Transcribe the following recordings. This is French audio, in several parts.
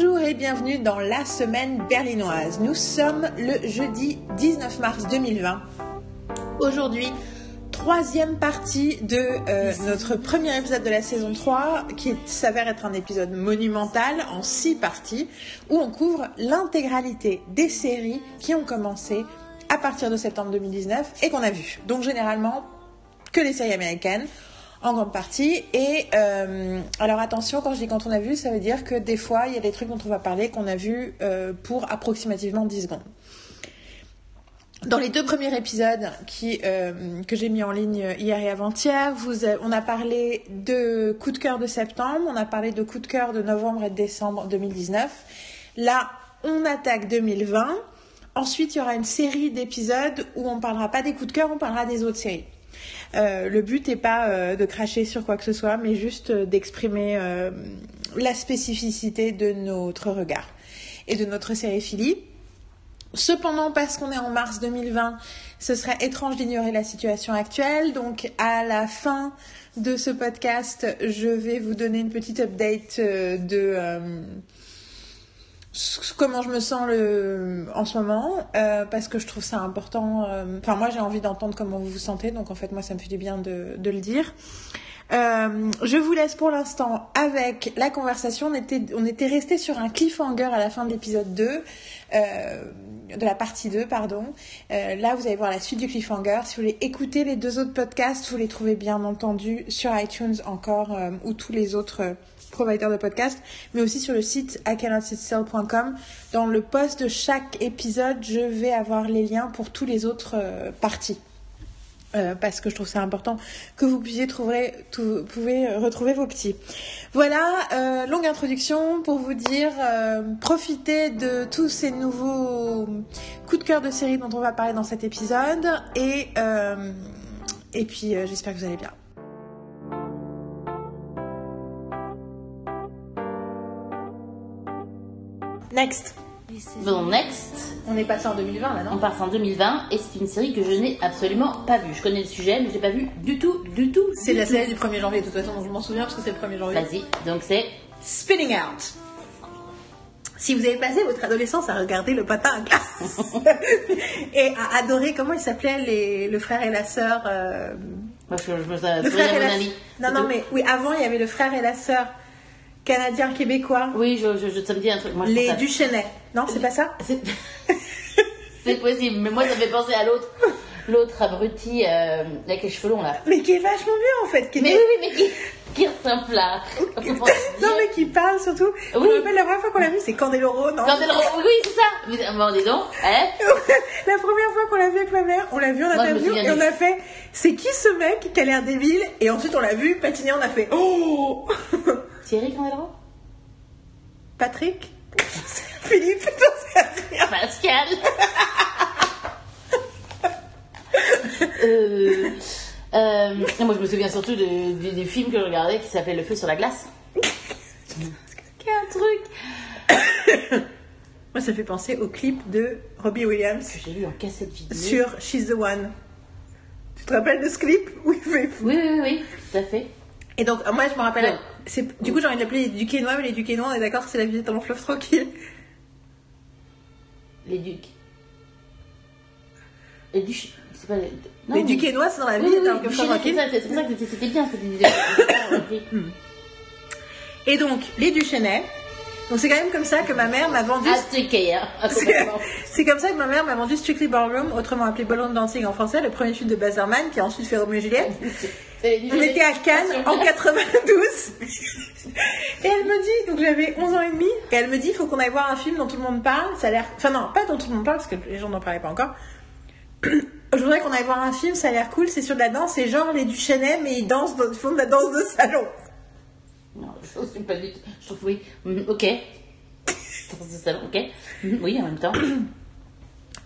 Bonjour et bienvenue dans la semaine berlinoise. Nous sommes le jeudi 19 mars 2020. Aujourd'hui, troisième partie de euh, notre premier épisode de la saison 3 qui s'avère être un épisode monumental en six parties où on couvre l'intégralité des séries qui ont commencé à partir de septembre 2019 et qu'on a vues. Donc généralement que les séries américaines en grande partie. Et euh, alors attention, quand je dis quand on a vu, ça veut dire que des fois, il y a des trucs dont on va parler qu'on a vu euh, pour approximativement 10 secondes. Dans les deux premiers épisodes qui, euh, que j'ai mis en ligne hier et avant-hier, vous on a parlé de coup de cœur de septembre, on a parlé de coup de cœur de novembre et de décembre 2019. Là, on attaque 2020. Ensuite, il y aura une série d'épisodes où on parlera pas des coups de cœur, on parlera des autres séries. Euh, le but n'est pas euh, de cracher sur quoi que ce soit, mais juste euh, d'exprimer la spécificité de notre regard et de notre sériphilie. Cependant, parce qu'on est en mars 2020, ce serait étrange d'ignorer la situation actuelle. Donc, à la fin de ce podcast, je vais vous donner une petite update de comment je me sens le, en ce moment, euh, parce que je trouve ça important. euh, Enfin, moi, j'ai envie d'entendre comment vous vous sentez, donc en fait, moi, ça me fait du bien de, le dire. Euh, je vous laisse pour l'instant avec la conversation. On était, on était resté sur un cliffhanger à la fin de l'épisode 2, euh, de la partie 2, pardon. Là, vous allez voir la suite du cliffhanger. Si vous voulez écouter les deux autres podcasts, vous les trouvez bien entendu sur iTunes encore ou tous les autres euh, providers de podcasts, mais aussi sur le site icannotsitstill.com. Dans le post de chaque épisode, je vais avoir les liens pour tous les autres euh, parties. Euh, parce que je trouve ça important que vous puissiez trouver, pouvez retrouver vos petits. Voilà, euh, longue introduction pour vous dire, euh, profitez de tous ces nouveaux coups de cœur de série dont on va parler dans cet épisode et, euh, et puis euh, j'espère que vous allez bien. Next. Bon, next, On est passé en 2020 là, on passe en 2020 et c'est une série que je n'ai absolument pas vue. Je connais le sujet, mais je l'ai pas vue du tout, du tout. C'est la série du 1er janvier, de toute façon, je m'en souviens parce que c'est le 1er janvier. Vas-y, donc c'est. Spinning Out. Si vous avez passé votre adolescence à regarder le patin à glace et à adorer, comment ils s'appelaient les, le frère et la sœur euh, Moi, je, je me Le souviens frère et mon la ami. Non, non, mais oui, avant il y avait le frère et la sœur canadien-québécois, Oui, je, je, je, ça me dit un truc. Moi, je les à- Duchesnay. Non, c'est pas ça? C'est possible, mais moi, ça me fait penser à l'autre. L'autre abruti euh, avec les cheveux longs là. Mais qui est vachement bien en fait. Qui Mais est- oui, oui, mais qui, qui ressemble là. non, mais qui parle surtout. Je Oui. me rappelle la première fois qu'on l'a vu, c'est Candeloro, non? Elle... Oui, c'est ça. Mais, bon, dis donc, hein? La première fois qu'on l'a vu avec ma mère, on l'a vu en je me interview et on a fait c'est qui ce mec qui a l'air débile? Et ensuite on l'a vu patiner, on a fait oh Thierry Candeloro Patrick? Philippe. Pascal euh, euh, non, Moi, je me souviens surtout de- du, du film que je regardais qui s'appelait Le feu sur la glace. Quel truc Moi ça fait penser au clip de Robbie Williams que j'ai vu en cassette vidéo. sur She's the One. Tu te rappelles de ce clip où il fait Oui, oui, oui, tout à fait. Et donc moi je me rappelle, c'est du coup j'ai envie de l'appeler les Duquesnois, mais les Duquesnois on est d'accord que c'est la vie dans mon fleuve tranquille. Les ducs. C'est pas les. non, les mais- Duquesnois c'est dans la vie dans le fleuve tranquille. c'est pour ça que c'était- bien cette idée. Et donc les Duchesnay. Donc c'est quand même comme ça que ma mère m'a vendu Aztéqué, hein. C'est comme ça que ma mère m'a vendu Strictly Ballroom, autrement appelé Ballroom Dancing en français, le premier film de Baz Luhrmann qui a ensuite fait Roméo et Juliette. On était à Cannes en 92 et elle me dit, donc j'avais 11 ans et demi, et elle me dit, il faut qu'on aille voir un film dont tout le monde parle, ça a l'air, enfin non, pas dont tout le monde parle parce que les gens n'en parlaient pas encore. Je voudrais qu'on aille voir un film, ça a l'air cool, c'est sur de la danse, c'est genre les Duchesnay, mais ils dansent, dans- ils font de la danse de salon. Non, je ne suis pas du tout. Je trouve oui. Mm, ok. Dans ce salon, ok. Mm, Oui, en même temps.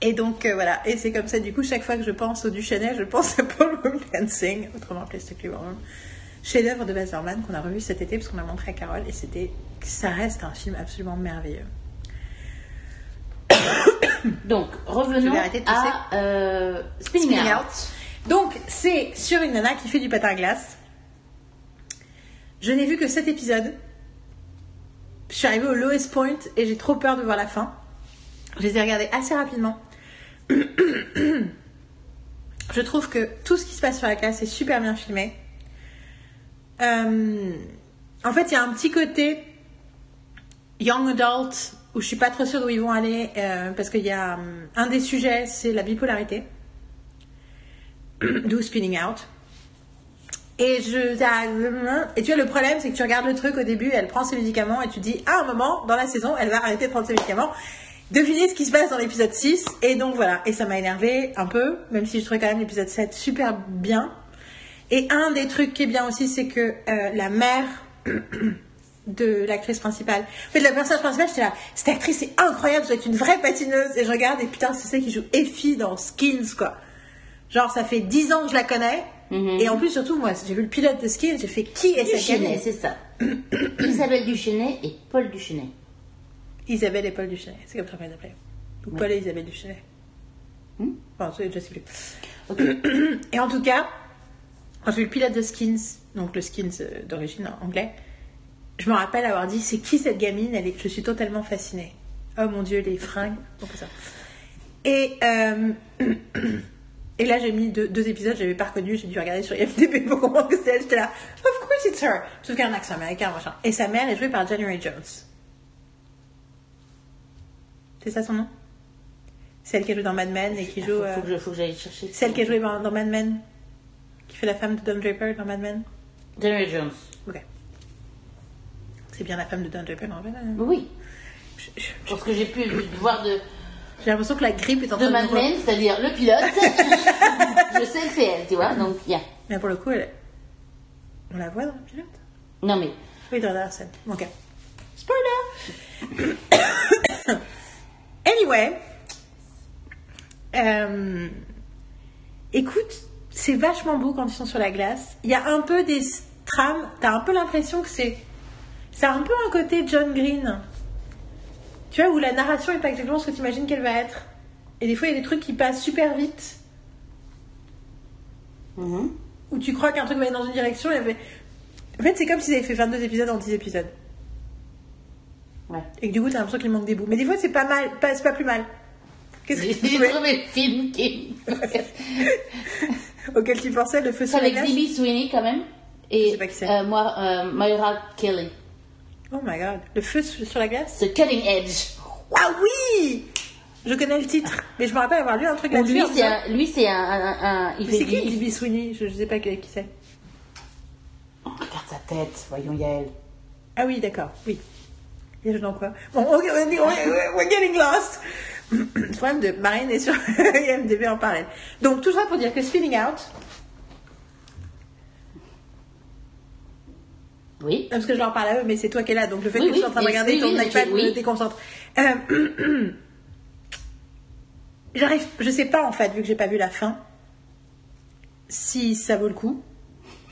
Et donc euh, voilà, et c'est comme ça, du coup, chaque fois que je pense au Duchesnay, je pense à Ballroom Dancing, autrement appelé Strictly Ballroom. Chef-d'œuvre de Baz Luhrmann qu'on a revu cet été parce qu'on l'a montré à Carole et c'était, ça reste un film absolument merveilleux. Donc, revenons à euh, Spinning, Spinning Out. Out. Donc, c'est sur une nana qui fait du patin à glace. Je n'ai vu que cet épisode. Je suis arrivée au lowest point et j'ai trop peur de voir la fin. Je les ai regardés assez rapidement. Je trouve que tout ce qui se passe sur la classe est super bien filmé. Euh, en fait, il y a un petit côté young adult où je suis pas trop sûre d'où ils vont aller euh, parce qu'il y a euh, un des sujets, c'est la bipolarité, d'où spinning out. Et je et tu vois le problème c'est que tu regardes le truc au début, elle prend ses médicaments et tu dis à un moment dans la saison elle va arrêter de prendre ses médicaments. Devinez ce qui se passe dans l'épisode 6 et donc voilà et ça m'a énervé un peu même si je trouvais quand même l'épisode 7 super bien. Et un des trucs qui est bien aussi c'est que euh, la mère de l'actrice principale. En fait, la personnage principale, j'étais là, cette actrice est incroyable, vous êtes une vraie patineuse. Et je regarde, et putain, c'est celle qui joue Effie dans Skins, quoi. Genre, ça fait 10 ans que je la connais. Mhm. Et en plus, surtout, moi, j'ai vu le pilote de Skins, j'ai fait qui est cette c'est ça. Isabelle Duchesnay et Paul Duchesnay. Isabelle et Paul Duchesnay, c'est comme ça qu'on les appelait. Ou Paul et Isabelle Duchesnay. Hmm? Enfin, je sais plus. Et en tout cas, quand j'ai vu le pilote de Skins, donc le Skins euh, d'origine anglais, je me rappelle avoir dit c'est qui cette gamine? Elle est, Je suis totalement fascinée. Oh mon dieu, les fringues, donc ça. Et, euh, et là, j'ai mis deux, deux épisodes, j'avais pas reconnu, j'ai dû regarder sur IMDb pour comprendre que c'est elle. J'étais là, of course it's her. Sauf qu'elle a un accent américain, machin. Et sa mère est jouée par January Jones. C'est ça son nom? Celle qui a joué dans Mad Men et qui Faut, joue. faut euh, que je- faut que j'aille chercher. celle qui a joué dans, dans Mad Men Qui fait la femme de Don Draper dans Mad Men January Jones. Ok. C'est bien la femme de Don Draper dans Mad Men. Oui. Je- je- Parce que j'ai pu voir de, J'ai l'impression que la grippe est en de train de Mad me re- Men, c'est-à-dire le pilote. je sais que c'est elle, tu vois. Donc, bien. Mais pour le coup, elle... on la voit dans le pilote? Non, mais Oui, dans la scène. Ok. Spoiler Anyway. Euh, Écoute, c'est vachement beau quand ils sont sur la glace. Il y a un peu des trames. T'as un peu l'impression que c'est. C'est un peu un côté John Green. Tu vois, où la narration est pas exactement ce que tu imagines qu'elle va être. Et des fois, il y a des trucs qui passent super vite. Mhm. Où tu crois qu'un truc va aller dans une direction et fait- En fait, c'est comme s'ils avaient fait 22 épisodes en 10 épisodes. Ouais. Et que du coup, t'as l'impression qu'il manque des bouts. Mais des fois, c'est pas mal, pas, c'est pas plus mal. Qu'est-ce que tu j'ai trouvé le film qui. auquel tu pensais, le feu sur la avec glace Sweeney quand même. Je Et sais pas qui c'est. euh, moi, euh, Moira Kelly. Oh my god. Le feu sur sur la glace? The Cutting Edge. Ah oui Je connais le titre, mais je me rappelle avoir lu un truc Où là-dessus. lui, en c'est disant- un, lui, c'est un, un, un- il Mais fait c'est qui du- Libby Sweeney? Je, je sais pas qui, qui c'est. Regarde sa tête, voyons Yael. Ah oui, d'accord, oui. Il joue dans quoi Bon, on- we're getting lost. Le problème de Marine est sur IMDb en parallèle. Donc, tout ça pour dire que Spinning Out, Oui. Parce que je leur parle à eux, mais c'est toi qui es là, donc le fait Oui, que tu sois en train de et- regarder ton iPad je- me déconcentre. Euh, J'arrive, je sais pas en fait, vu que j'ai pas vu la fin, si ça vaut le coup.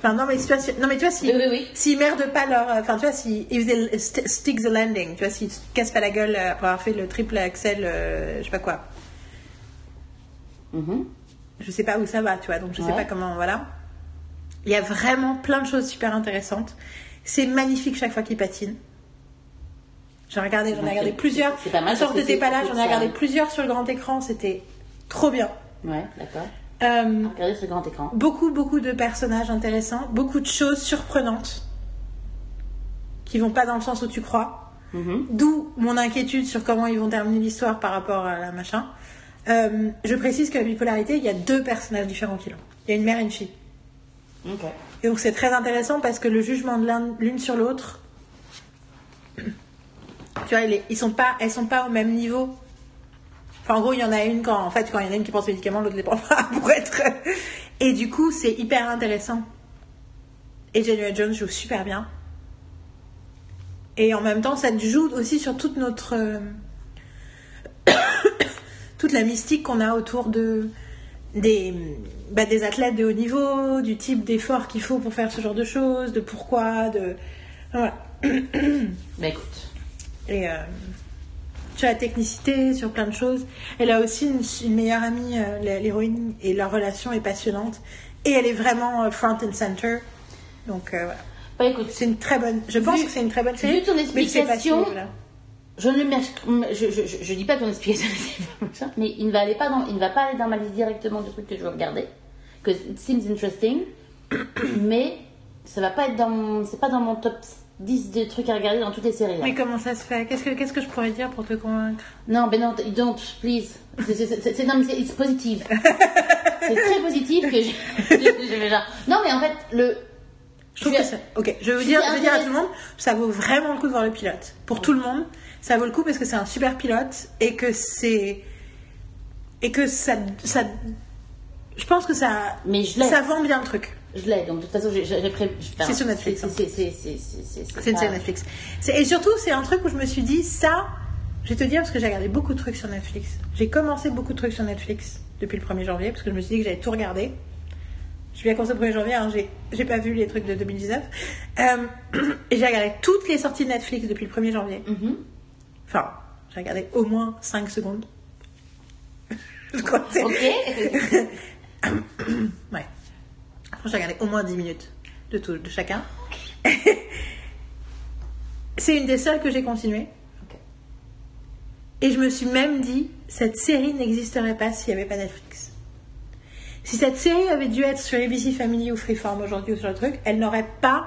Enfin non mais tu vois, si, non mais tu vois si Oui, oui, oui. s'ils merdent pas leur, enfin tu vois si if they st- stick the landing, tu vois s'ils se cassent pas la gueule euh, après avoir fait le triple axel, euh, je sais pas quoi. Mhm. Je sais pas où ça va, tu vois, donc je sais Ouais. pas comment, voilà. Il y a vraiment plein de choses super intéressantes. C'est magnifique chaque fois qu'ils patinent. J'en ai regardé, j'en ai regardé plusieurs. c'est pas mal que t'étais pas là, j'en ai regardé plusieurs sur le grand écran, c'était trop bien. Ouais, d'accord. Euh, Regardez ce grand écran. beaucoup, beaucoup de personnages intéressants, beaucoup de choses surprenantes qui vont pas dans le sens où tu crois. Mhm. D'où mon inquiétude sur comment ils vont terminer l'histoire par rapport à la machin. Euh, je précise que la bipolarité, il y a deux personnages différents qui l'ont. Il y a une mère et une fille. Et donc c'est très intéressant parce que le jugement de l'un- l'une sur l'autre, tu vois, ils sont pas, elles sont pas au même niveau. Enfin, en gros, il y en a une quand, en fait, quand il y en a une qui pense aux médicaments, l'autre les prend pas pour être. Et du coup, c'est hyper intéressant. Et January Jones joue super bien. Et en même temps, ça joue aussi sur toute notre. toute la mystique qu'on a autour de des, bah, des athlètes de haut niveau, du type d'effort qu'il faut pour faire ce genre de choses, de pourquoi, de. Voilà. Bah écoute. Et euh, sur la technicité, sur plein de choses. Elle a aussi une, une meilleure amie, euh, l'hé- l'héroïne, et leur relation est passionnante. Et elle est vraiment euh, front and center. Donc euh, voilà. Bah écoute, C'est une très bonne. Je pense Vu- que c'est une très bonne série. vu ton explication, je ne je, je, je, dis pas ton explication, mais il ne va aller pas dans, il ne va pas aller dans ma liste directement du truc que je veux regarder. Que it seems interesting, mais ça va pas être dans, mon- c'est pas dans mon top 10 de trucs à regarder dans toutes les séries. là. Mais comment ça se fait? Qu'est-ce que je pourrais dire pour te convaincre? Non, ben non, don't, please. C'est- non, mais c'est it's positive. c'est très positif que je, je- je vais genre. Non, mais en fait, le. Je trouve que ça. Ok, je vais vous dire, je vais dire à tout le monde, ça vaut vraiment le coup de voir le pilote. Pour tout le monde, ça vaut le coup parce que c'est un super pilote et que c'est et que ça, ça. Je pense que ça. Mais je l'ai. Ça vend bien le truc. Je l'ai, donc de toute façon, j'ai enfin, C'est sur Netflix, c'est- une série Netflix. Et surtout, c'est un truc où je me suis dit, ça, je vais te dire parce que j'ai regardé beaucoup de trucs sur Netflix. J'ai commencé beaucoup de trucs sur Netflix depuis le 1er janvier parce que je me suis dit que j'allais tout regarder. Je vais commencer le 1er janvier, hein, j'ai, pas vu les trucs de 2019. Euh, et j'ai regardé toutes les sorties de Netflix depuis le 1er janvier. Mhm. Enfin, j'ai regardé au moins 5 secondes. je crois que Ok. Ouais. Après, j'ai regardé au moins 10 minutes de, tout, de chacun. c'est une des seules que j'ai continué. Et je me suis même dit, cette série n'existerait pas s'il n'y avait pas Netflix. Si cette série avait dû être sur ABC Family ou Freeform aujourd'hui ou sur le truc, elle n'aurait pas.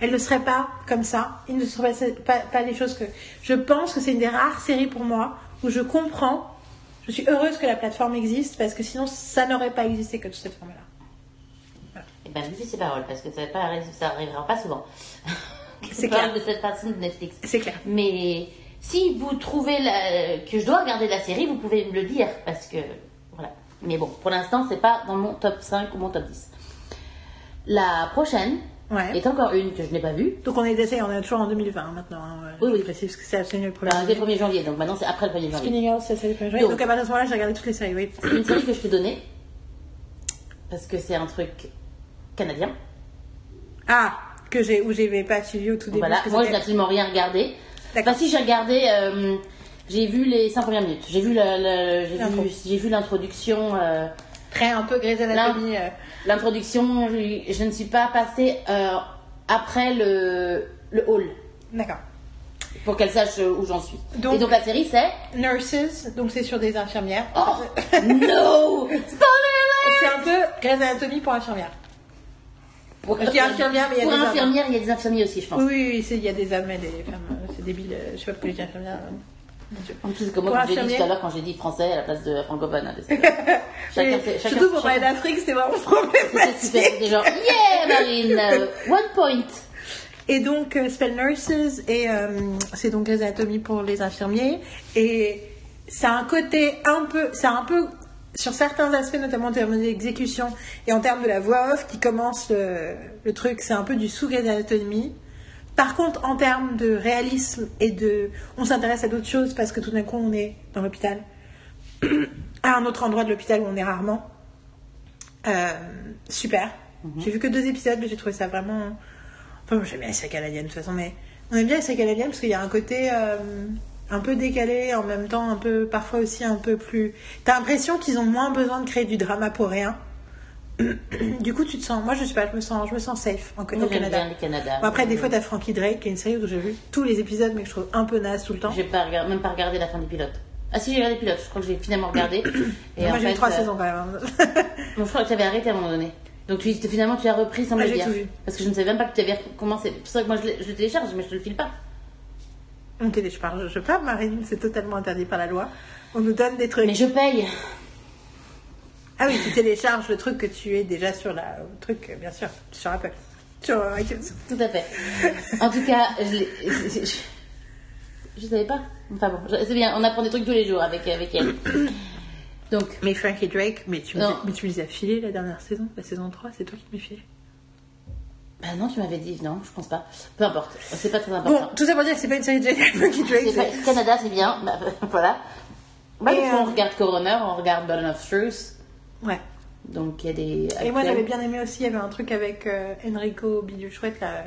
Elle ne serait pas comme ça. Il ne serait pas, pas, pas les choses que. Je pense que c'est une des rares séries pour moi où je comprends. Je suis heureuse que la plateforme existe parce que sinon ça n'aurait pas existé que de cette forme-là. Eh ben, je dis ces paroles parce que ça, va pas, pas souvent. C'est C'est clair. de cette façon de Netflix. C'est clair. Mais si vous trouvez la- que je dois regarder la série, vous pouvez me le dire parce que voilà. Mais bon, pour l'instant, c'est pas dans mon top 5 ou mon top 10. La prochaine Ouais. est encore une que je n'ai pas vue. Donc on est on est toujours en 2020 hein, maintenant. hein. Oui, oui. Parce que c'est absolument le Enfin, premier. dès le 1er janvier, donc maintenant c'est après le 1er janvier. Spinning Girls, c'est le premier. Donc. Donc à partir de ce moment-là, j'ai regardé toutes les séries, oui. C'est une série que je t'ai donnée parce que c'est un truc canadien. Ah, que j'ai, où j'avais pas suivi au tout début. Voilà, moi je n'ai absolument rien regardé. D'accord. Enfin si j'ai regardé, euh, j'ai vu les 5 premières minutes. J'ai vu l'introduction. euh, Très un peu Grey's Anatomy. euh, l'introduction, je, je ne suis pas passée euh, après le, le hall D'accord. pour qu'elle sache où j'en suis. Donc- Et donc la série c'est Nurses, donc c'est sur des infirmières. Oh no Spoiler C'est un peu Grey's Anatomy pour infirmières. Pour, Je dis infirmière, mais il y a des infirmières, il y a des infirmiers aussi, je pense. Oui, oui, il y a des hommes et des femmes. C'est débile. euh, Je sais pas pourquoi je dis infirmière. euh. En plus, comme moi, j'ai dit tout à l'heure, quand j'ai dit français à la place de francophone. hein, chacun fait- chacun- Surtout pour parler d'Afrique, c'était vraiment problématique. c'était genre, yeah Marine, euh, one point. Et donc, euh, s'appelle Nurses, et euh, c'est donc Grey's Anatomy pour les infirmiers. Et ça a un côté un peu, c'est un peu, sur certains aspects, notamment en termes d'exécution et en termes de la voix off qui commence le, le truc, c'est un peu du sous Anatomy. Par contre, en termes de réalisme et de. On s'intéresse à d'autres choses parce que tout d'un coup, on est dans l'hôpital. à un autre endroit de l'hôpital où on est rarement. Euh, super. J'ai vu que deux épisodes, mais j'ai trouvé ça vraiment. Enfin, j'aime bien les séries canadiennes de toute façon, mais on aime bien les séries canadiennes parce qu'il y a un côté euh, un peu décalé, en même temps un peu, parfois aussi un peu plus. T'as l'impression qu'ils ont moins besoin de créer du drama pour rien. du coup, tu te sens. Moi, je sais pas, je me sens, je me sens safe en, Moi, Canada. bien le Canada. Bon, après, des fois, t'as Frankie Drake, qui est une série où j'ai vu tous les épisodes, mais que je trouve un peu naze tout le temps. J'ai pas même pas regardé la fin du pilote. Ah si, j'ai regardé le pilote, je crois que j'ai finalement regardé. Et Moi, j'ai vu trois euh, saisons quand même. hein. bon, je crois que tu avais arrêté à un moment donné. Donc tu, finalement, tu as repris sans me Ah, le j'ai dire. tout vu. Parce que je ne savais même pas que tu avais commencé. C'est pour ça que moi, je, je le télécharge, mais je te le file pas. Je parle, je parle, Marine, c'est totalement interdit par la loi. On nous donne des trucs. Mais je paye. Ah oui, tu télécharges le truc que tu es déjà sur la le truc, bien sûr, sur Apple, sur iTunes. Tout à fait. En tout cas, je, l'ai- je, je, savais pas. Enfin bon, c'est bien, on apprend des trucs tous les jours avec, avec elle. Donc, Mais Frankie Drake, mais tu, me, mais tu les as filés la dernière saison, la saison 3, c'est toi qui me filé. Bah non, tu m'avais dit, non, je pense pas. Peu importe, c'est pas très Bon, important. tout ça pour dire que c'est pas une série de. C'est c'est- pas- Canada, c'est bien. Bah, voilà. Bah, Et, on euh, regarde Coroner, on regarde Burden of Truth. Ouais. Donc, il y a des. Et moi j'avais bien aimé aussi, il y avait un truc avec euh, Enrico Bidule Chouette, là,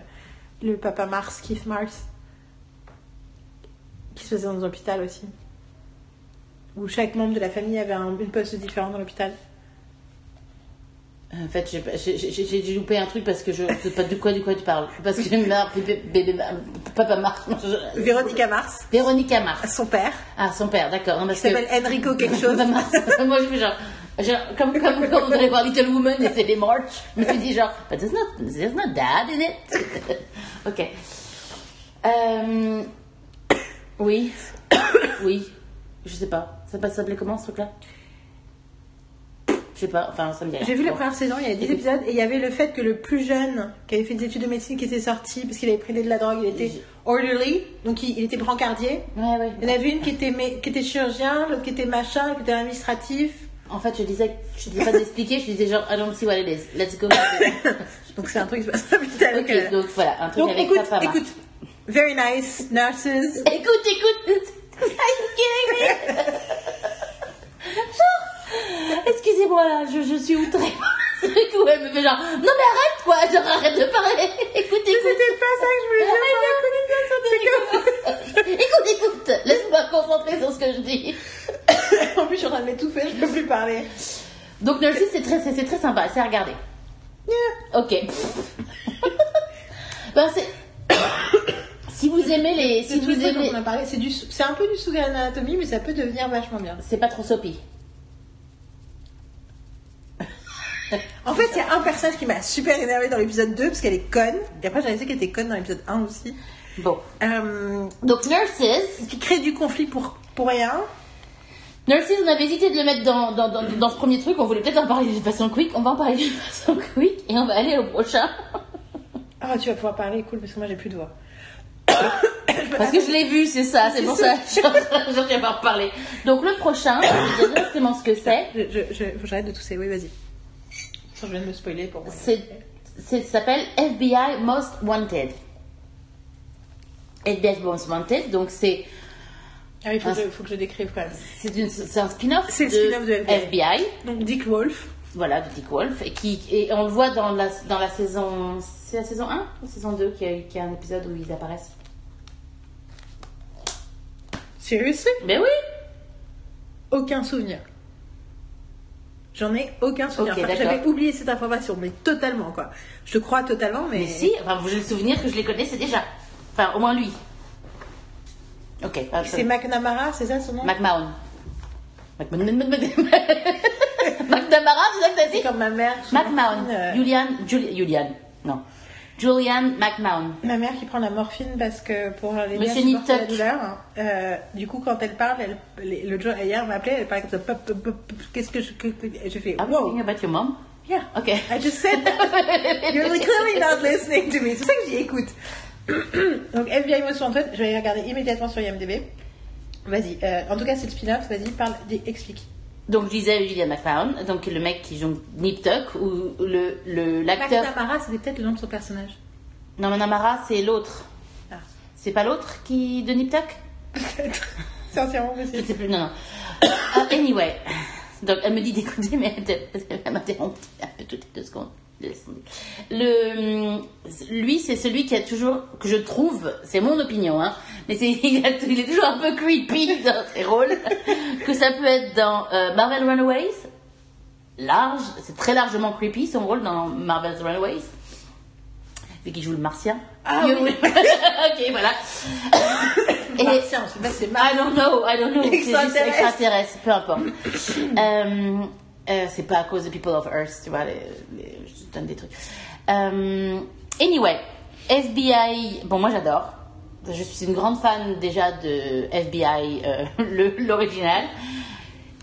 le papa Mars, Keith Mars, qui se faisait dans un hôpital aussi. Où chaque membre de la famille avait un- une poste différente dans l'hôpital. En fait, j'ai loupé un truc parce que je sais pas de quoi, de quoi tu parles. Parce que Mar- bébé- Papa Mars. je- Véronica Mars, Véronica Mars. son père, Ah, son père, d'accord. Qui parce que- s'appelle Enrico quelque chose. Moi, je fais genre. genre comme, comme quand on devrait voir Little Woman et c'est les March. Mais je dis genre, but there's not, there's not dad in it? ok. Euh, oui. Oui. Je sais pas. Ça s'appelait comment ce truc-là? Je sais pas. Enfin, ça me dit rien. J'ai vu la première saison, il y avait 10 épisodes, et il y avait le fait que le plus jeune, qui avait fait des études de médecine, qui était sorti, parce qu'il avait pris de la drogue, il était orderly, donc il, il était brancardier. Ouais, ouais. Il y en avait une qui était, qui était chirurgien, l'autre qui était machin, l'autre qui était administratif. En fait, je disais, je disais pas d'expliquer, je disais genre, I don't see what it is. Let's go. Donc c'est un truc qui se passe avec ok, elle. donc voilà, un truc Donc avec écoute, Papa écoute, very nice, nurses. Écoute, écoute. Are you kidding me? Genre, Excusez-moi là, je, je suis outrée. Elle me fait genre, non mais arrête quoi, genre arrête de parler. Écoute, écoute. C'était pas ça que je voulais dire. Écoute, écoute, laisse-moi me concentrer sur ce que je dis. en plus, je suis en train de m'étouffer, je peux plus parler. Donc Nurses, c'est très, c'est c'est très sympa, c'est à regarder. Yeah. Ok. ben, c'est... si vous aimez les... Si vous aimez... c'est un peu du Sugar Anatomy, mais ça peut devenir vachement bien. C'est pas trop soppy. En fait, il y a un personnage qui m'a super énervé dans l'épisode 2 parce qu'elle est conne. Et après, j'ai réalisé qu'elle était conne dans l'épisode 1 aussi. Bon. Euh, Donc Nurses... qui crée du conflit pour, pour rien. Nurses, on avait hésité de le mettre dans, dans, dans, dans ce premier truc. On voulait peut-être en parler d'une façon quick. On va en parler d'une façon quick. Et on va aller au prochain. Ah, tu vas pouvoir parler, cool, parce que moi j'ai plus de voix. Parce que je l'ai vu, c'est ça. C'est pour ça. Je viens pas reparler. Donc le prochain, je vais vous dire exactement ce que c'est. Je, je, je- que j'arrête de tousser, oui, vas-y. Je viens de me spoiler pour moi. C'est, c'est- ça s'appelle FBI Most Wanted. FBI Most Wanted, donc c'est, Ah oui, il faut, que je- faut que je décrive quand même. c'est, une- c'est un spin-off C'est de, spin-off de FBI. FBI, Donc Dick Wolf. voilà, de Dick Wolf, et, qui, et on le voit dans la, dans la saison, c'est la saison 1 ou la saison 2 qui a, qui a un épisode où ils apparaissent? Seriously Ben oui Aucun souvenir. J'en ai aucun souvenir. Enfin. J'avais oublié cette information, mais totalement quoi. Je te crois totalement, mais. Mais si, enfin, j'ai le souvenir que je les connaissais déjà. Enfin, au moins lui. Ok. ah, C'est McNamara, c'est ça son nom? McMahon. McNamara, c'est ça que t'as dit? Comme ma mère. McMahon. Euh, Julian, Juli- Julian, non. Julian McMahon. Ma mère qui prend la morphine parce que pour à Monsieur supporter la douleur. Euh, du coup, quand elle parle, elle, les- le jour hier, elle m'a appelé, elle parlait comme ça. Qu'est-ce que je. que- J'ai fait. I'm Wow. thinking about your mom? Yeah. Ok. I just said that. You're clearly not listening to me. C'est ça que j'y écoute. Donc, FBI Most Wanted, je vais aller regarder immédiatement sur IMDb. Vas-y. euh, en tout cas, c'est le spin-off. Vas-y, parle, dis- explique. Donc, je disais Julian McMahon, donc le mec qui joue Nip Tuck, ou le, le, l'acteur. McNamara, c'était peut-être le nom de son personnage. Non, McNamara, c'est l'autre. Ah. C'est pas l'autre qui, de Nip Tuck? Peut-être. C'est entièrement Je sais plus, non, non. Ah, anyway. Donc, elle me dit d'écouter, mais elle, elle m'interrompt un peu toutes les deux secondes. Le, hum, lui, c'est celui qui a toujours, que je trouve, c'est mon opinion, hein, mais c'est, il, a- il est toujours un peu creepy dans ses rôles, que ça peut être dans euh, Marvel Runaways, large, c'est très largement creepy son rôle dans Marvel's Runaways, vu qu'il joue le martien. Ah oui. ok, voilà. Et- Martien, je sais pas c'est I don't know, I don't know. C'est juste Extraterrestre. peu importe. Euh, euh, c'est pas à cause de People of Earth, tu vois, les, les- je donne des trucs. Euh, anyway, FBI, bon, moi j'adore. Je suis une grande fan déjà de FBI, euh, l'original.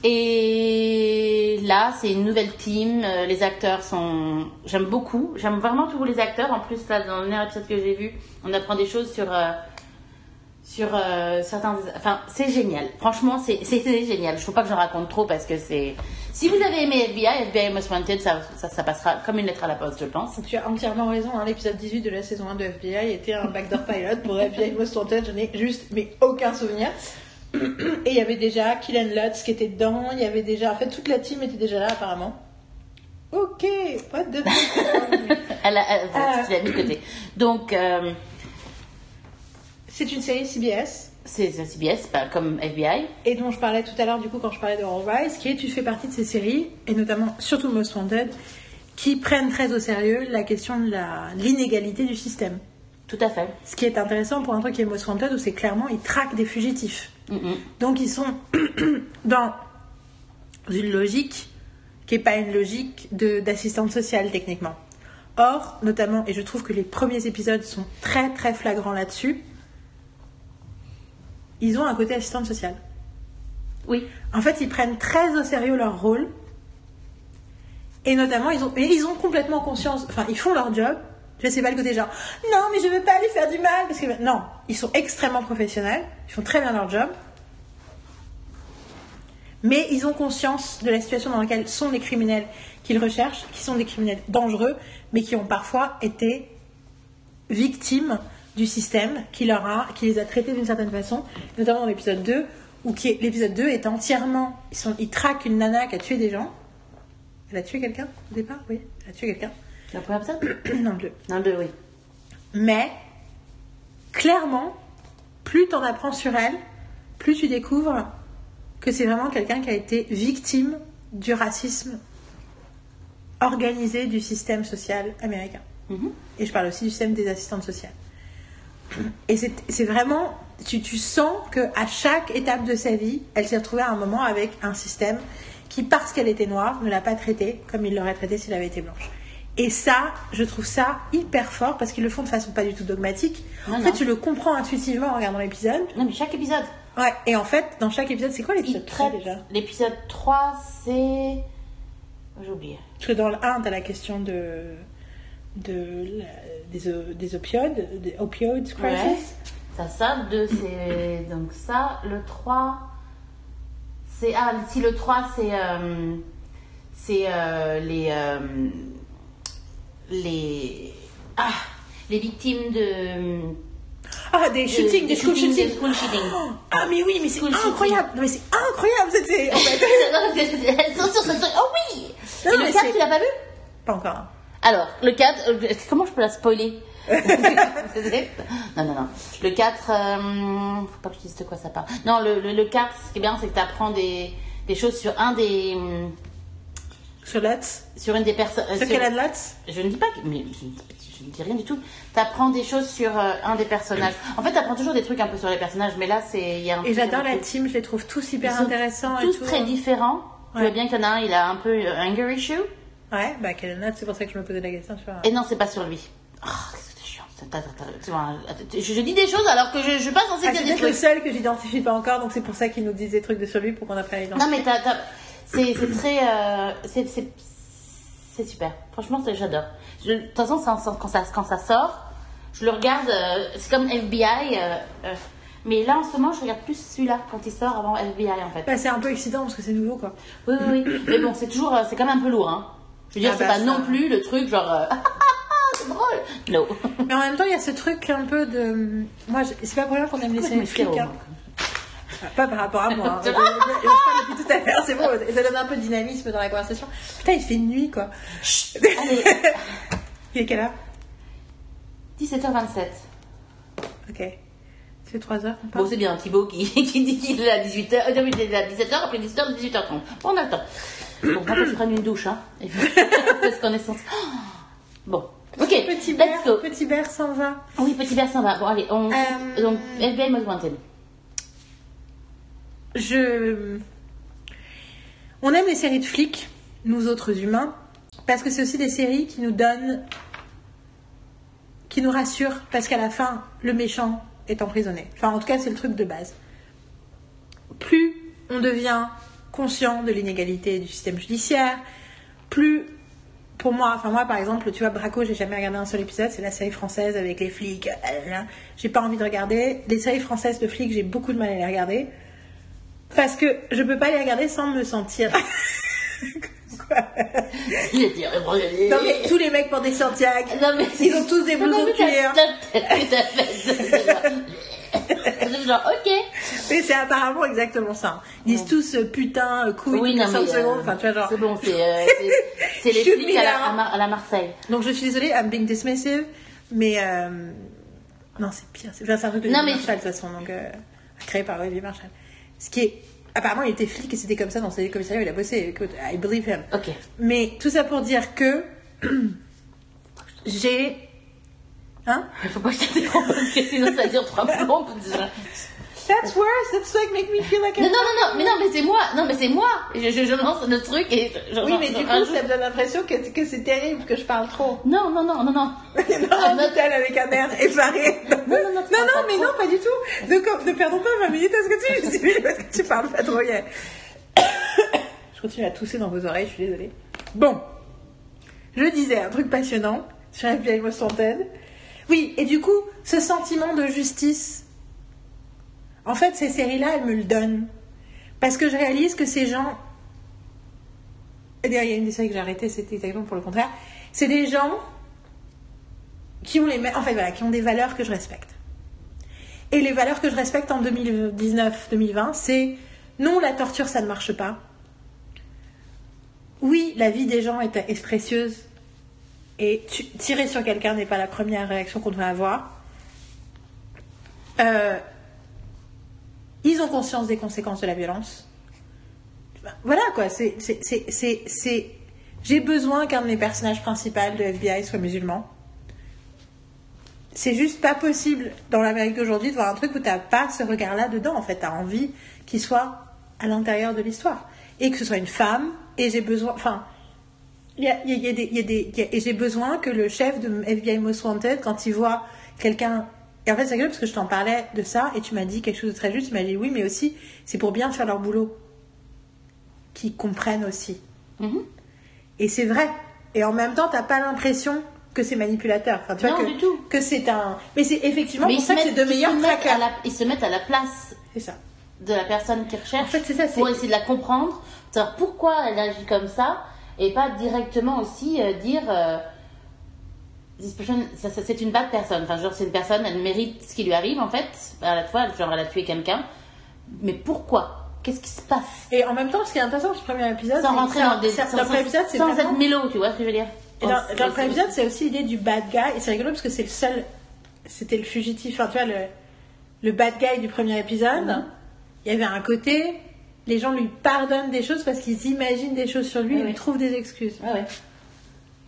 Et là, c'est une nouvelle team. euh, Les acteurs sont. J'aime beaucoup. J'aime vraiment tous les acteurs. En plus, là, dans le dernier épisode que j'ai vu, on apprend des choses sur. Sur euh, certains. Enfin, c'est génial. Franchement, c'est génial. Je ne faut pas que j'en raconte trop parce que c'est. Si vous avez aimé FBI, FBI Most Wanted, ça, ça, ça passera comme une lettre à la poste, je pense. Tu as entièrement raison, hein, l'épisode 18 de la saison 1 de FBI était un backdoor pilot pour FBI Most Wanted, je n'ai juste mais aucun souvenir. Et il y avait déjà Killen Lutz qui était dedans, il y avait déjà, en fait toute la team était déjà là apparemment. Ok, what the fuck? Elle a, Ah. de côté. Donc, euh, C'est une série CBS c'est CBS, pas comme FBI. et dont je parlais tout à l'heure du coup quand je parlais de All Rise, qui est tu fais partie de ces séries et notamment surtout Most Wanted qui prennent très au sérieux la question de l'inégalité du système. Tout à fait. Ce qui est intéressant pour un truc qui est Most Wanted, où c'est clairement, ils traquent des fugitifs. Donc ils sont dans une logique qui n'est pas une logique d'assistante sociale techniquement. Or, notamment, et je trouve que les premiers épisodes sont très très flagrants là-dessus, ils ont un côté assistante sociale. Oui. En fait, ils prennent très au sérieux leur rôle. Et notamment, ils ont, et ils ont complètement conscience, enfin, ils font leur job. Je sais pas le côté genre, non, mais je veux pas lui faire du mal. Parce que, non, ils sont extrêmement professionnels. Ils font très bien leur job. Mais ils ont conscience de la situation dans laquelle sont les criminels qu'ils recherchent, qui sont des criminels dangereux, mais qui ont parfois été victimes du système qui, leur a, qui les a traités d'une certaine façon, notamment dans l'épisode 2, où l'épisode 2 est entièrement. Ils, sont, ils traquent une nana qui a tué des gens. Elle a tué quelqu'un au départ? Oui, elle a tué quelqu'un. Le premier épisode non, le 2. Non, le deux, oui. Mais, clairement, plus t'en apprends sur elle, plus tu découvres que c'est vraiment quelqu'un qui a été victime du racisme organisé du système social américain. Mhm. Et je parle aussi du système des assistantes sociales. Et c'est vraiment, tu, tu sens qu'à chaque étape de sa vie, elle s'est retrouvée à un moment avec un système qui, parce qu'elle était noire, ne l'a pas traitée comme il l'aurait traitée s'il avait été blanche. Et ça, je trouve ça hyper fort parce qu'ils le font de façon pas du tout dogmatique. Non, en non. fait, tu le comprends intuitivement en regardant l'épisode. Non, mais chaque épisode. Ouais, et en fait, dans chaque épisode, c'est quoi l'épisode 3 traite. déjà? L'épisode 3, c'est. J'ai oublié. Parce que dans le 1, t'as la question de, de des, des opioïdes, des opioids crisis. Ouais. Ça, ça. 2, c'est donc ça. Le 3, c'est. Ah, si le 3, c'est. euh, c'est euh, les. euh, les. Ah Les victimes de. Ah, des shootings, des, school shootings, des school shootings. Ah, mais oui, mais c'est shooting. incroyable. Non, mais c'est incroyable, c'était. En fait. Elles sont sur ce truc. Oh oui Non, Et le 4, c'est- tu l'as pas vu? Pas encore. Alors, le 4, euh, comment je peux la spoiler Non, non, non. Le 4, euh, faut pas que je dise de quoi ça parle. Non, le, le, le 4, ce qui est bien, c'est que tu apprends des, des choses sur un des. Sur Lutz. Sur une des personnes. euh, Sur sur- quel Lutz Je ne dis pas, que- mais je, je ne dis rien du tout. Tu apprends des choses sur euh, un des personnages. En fait, tu apprends toujours des trucs un peu sur les personnages, mais là, c'est. il Y a un Et j'adore la team, je les trouve tous Ils hyper sont intéressants. et Tous tout. très différents. Tu Ouais. vois bien qu'il y en a un, il a un peu euh, anger issue. Ouais, bah quel Lutz, c'est pour ça que je me posais la question. Sur... Et non, c'est pas sur lui. Oh, qu'est-ce que c'est chiant. Attends, attends, attends, tu vois, attends, je, je dis des choses alors que je, je suis pas censée Ah, dire c'est des peut-être le trucs. seul que j'identifie pas encore, donc c'est pour ça qu'il nous disent des trucs de sur lui pour qu'on apprenne à Non, l'identifier. mais t'as, c'est, c'est très, euh, c'est, c'est, c'est super. Franchement, c'est, j'adore. De toute façon, ça- quand ça, quand ça sort, je le regarde, euh, c'est comme FBI, euh, mais là, en ce moment, je regarde plus celui-là quand il sort avant FBI, en fait. Bah, c'est un peu excitant parce que c'est nouveau quoi. Oui, oui, oui. Mais bon, c'est toujours, c'est quand même un peu lourd, hein. Je veux dire, Ah c'est bah, pas ça. non plus le truc genre, euh, c'est drôle. Non. Mais en même temps, il y a ce truc un peu de. Moi, je- c'est pas pour rien qu'on aime les séries flics. hein. Pas par rapport à moi. hein. Je- je- je- je parle depuis tout à l'heure, c'est bon. Ça donne un peu de dynamisme dans la conversation. Putain, il fait nuit quoi. Allez, Il est quelle heure? 17h27. Ok. C'est 3 heures. Bon, c'est bien, Thibaut qui, qui dit qu'il est à 18h, euh, non, il est à 17h, après 17h, 18h30. Bon, on a le temps. Bon, moi, je prenne une douche, hein. Parce qu'on est censé. Bon, ok, Petit let's go. petit Bert s'en va. Oui, petit verre, ça va. Bon, allez, on. Euh, Donc, FBI Most Wanted. Je. On aime les séries de flics, nous autres humains, parce que c'est aussi des séries qui nous donnent. qui nous rassurent, parce qu'à la fin, le méchant est emprisonné. Enfin, en tout cas, c'est le truc de base. Plus on devient conscient de l'inégalité du système judiciaire, plus. Pour moi, enfin moi par exemple, tu vois, Braco, j'ai jamais regardé un seul épisode, c'est la série française avec les flics. euh, là. J'ai pas envie de regarder. Les séries françaises de flics, j'ai beaucoup de mal à les regarder. Parce que je peux pas les regarder sans me sentir. Euh, non mais tous les mecs portent des Santiago. Non, mais Ils ont tous des blousons de cuir. genre. Mais c'est apparemment exactement ça. Ils disent tous euh, putain, euh, couille, Oui, toutes non, les mais. 5 euh, secondes. Enfin, tu vois, genre. C'est bon, c'est euh, c'est- c'est les flics à la, à Mar- à la Marseille. Donc je suis désolée, I'm being dismissive, mais euh, non, c'est pire. C'est enfin, c'est un truc de Non, Olivier mais- Marshall de toute façon, donc euh, créé par Olivier Marshall. Ce qui est apparemment il était flic et c'était comme ça dans ses commissariats, il a bossé. Écoute, I believe him. Ok. Mais tout ça pour dire que j'ai. Hein? Il faut pas que je t'interrompe sinon ça dure trois plombs. That's worse, that's like make me feel like Non, non, non, non, mais non, mais c'est moi, non, mais c'est moi. Je, je, je lance le truc et je, Oui, mais du coup, ça me donne l'impression que, que c'est terrible, que je parle trop. Non, non, non, non, non. non, Ah, non. dit-elle avec un air effaré. non, non, non, non, pas mais non, pas du tout. Ne, perdons pas 20 minutes à ce que tu dis, parce que tu parles pas trop, yeah. Je continue à tousser dans vos oreilles, je suis désolée. Bon, je disais un truc passionnant sur FBI Most Wanted. Oui, et du coup, ce sentiment de justice, en fait, ces séries-là, elles me le donnent. Parce que je réalise que ces gens. Et d'ailleurs, il y a une des séries que j'ai arrêtées, c'était exactement pour le contraire. C'est des gens qui ont les. En fait, voilà, qui ont des valeurs que je respecte. Et les valeurs que je respecte en 2019-2020, c'est non, la torture, ça ne marche pas. Oui, la vie des gens est, est précieuse. Et tirer sur quelqu'un n'est pas la première réaction qu'on devrait avoir. Euh, ils ont conscience des conséquences de la violence. Voilà quoi, c'est. J'ai besoin qu'un de mes personnages principaux de FBI soit musulman. C'est juste pas possible dans l'Amérique d'aujourd'hui de voir un truc où t'as pas ce regard-là dedans. En fait, t'as envie qu'il soit à l'intérieur de l'histoire. Et que ce soit une femme, et j'ai besoin. Enfin. Il y a, y a- des, y a des- et j'ai besoin que le chef de FBI Most Wanted, quand il voit quelqu'un. Et en fait, c'est rigolo parce que je t'en parlais de ça et tu m'as dit quelque chose de très juste. Tu m'as dit oui, mais aussi, c'est pour bien faire leur boulot. Qu'ils comprennent aussi. Mhm. Et c'est vrai. Et en même temps, t'as pas l'impression que c'est manipulateur. Enfin, tu vois Non, que, du tout. que c'est un. Mais c'est effectivement Mais pour ça se, que c'est mettent, de meilleurs mettent trackers. la, ils se mettent à la place C'est ça. de la personne qui recherche En fait, c'est ça, pour essayer de la comprendre, pourquoi elle agit comme ça, et pas directement aussi euh, dire euh, This person, c'est une bad personne. Enfin, genre, c'est une personne, elle mérite ce qui lui arrive en fait. À la fois, genre, elle a tué quelqu'un. Mais pourquoi? Qu'est-ce qui se passe? Et en même temps, ce qui est intéressant dans ce premier épisode, Sans rentrer dans des. Sans, premier épisode, c'est sans être mélo, tu vois ce que je veux dire? Et dans, le premier épisode, c'est aussi l'idée du bad guy. Et c'est rigolo parce que c'est le seul. C'était le fugitif. Enfin, tu vois, le, le bad guy du premier épisode. Mhm. Il y avait un côté. Les gens lui pardonnent des choses parce qu'ils imaginent des choses sur lui et lui trouvent des excuses. Ouais, ouais.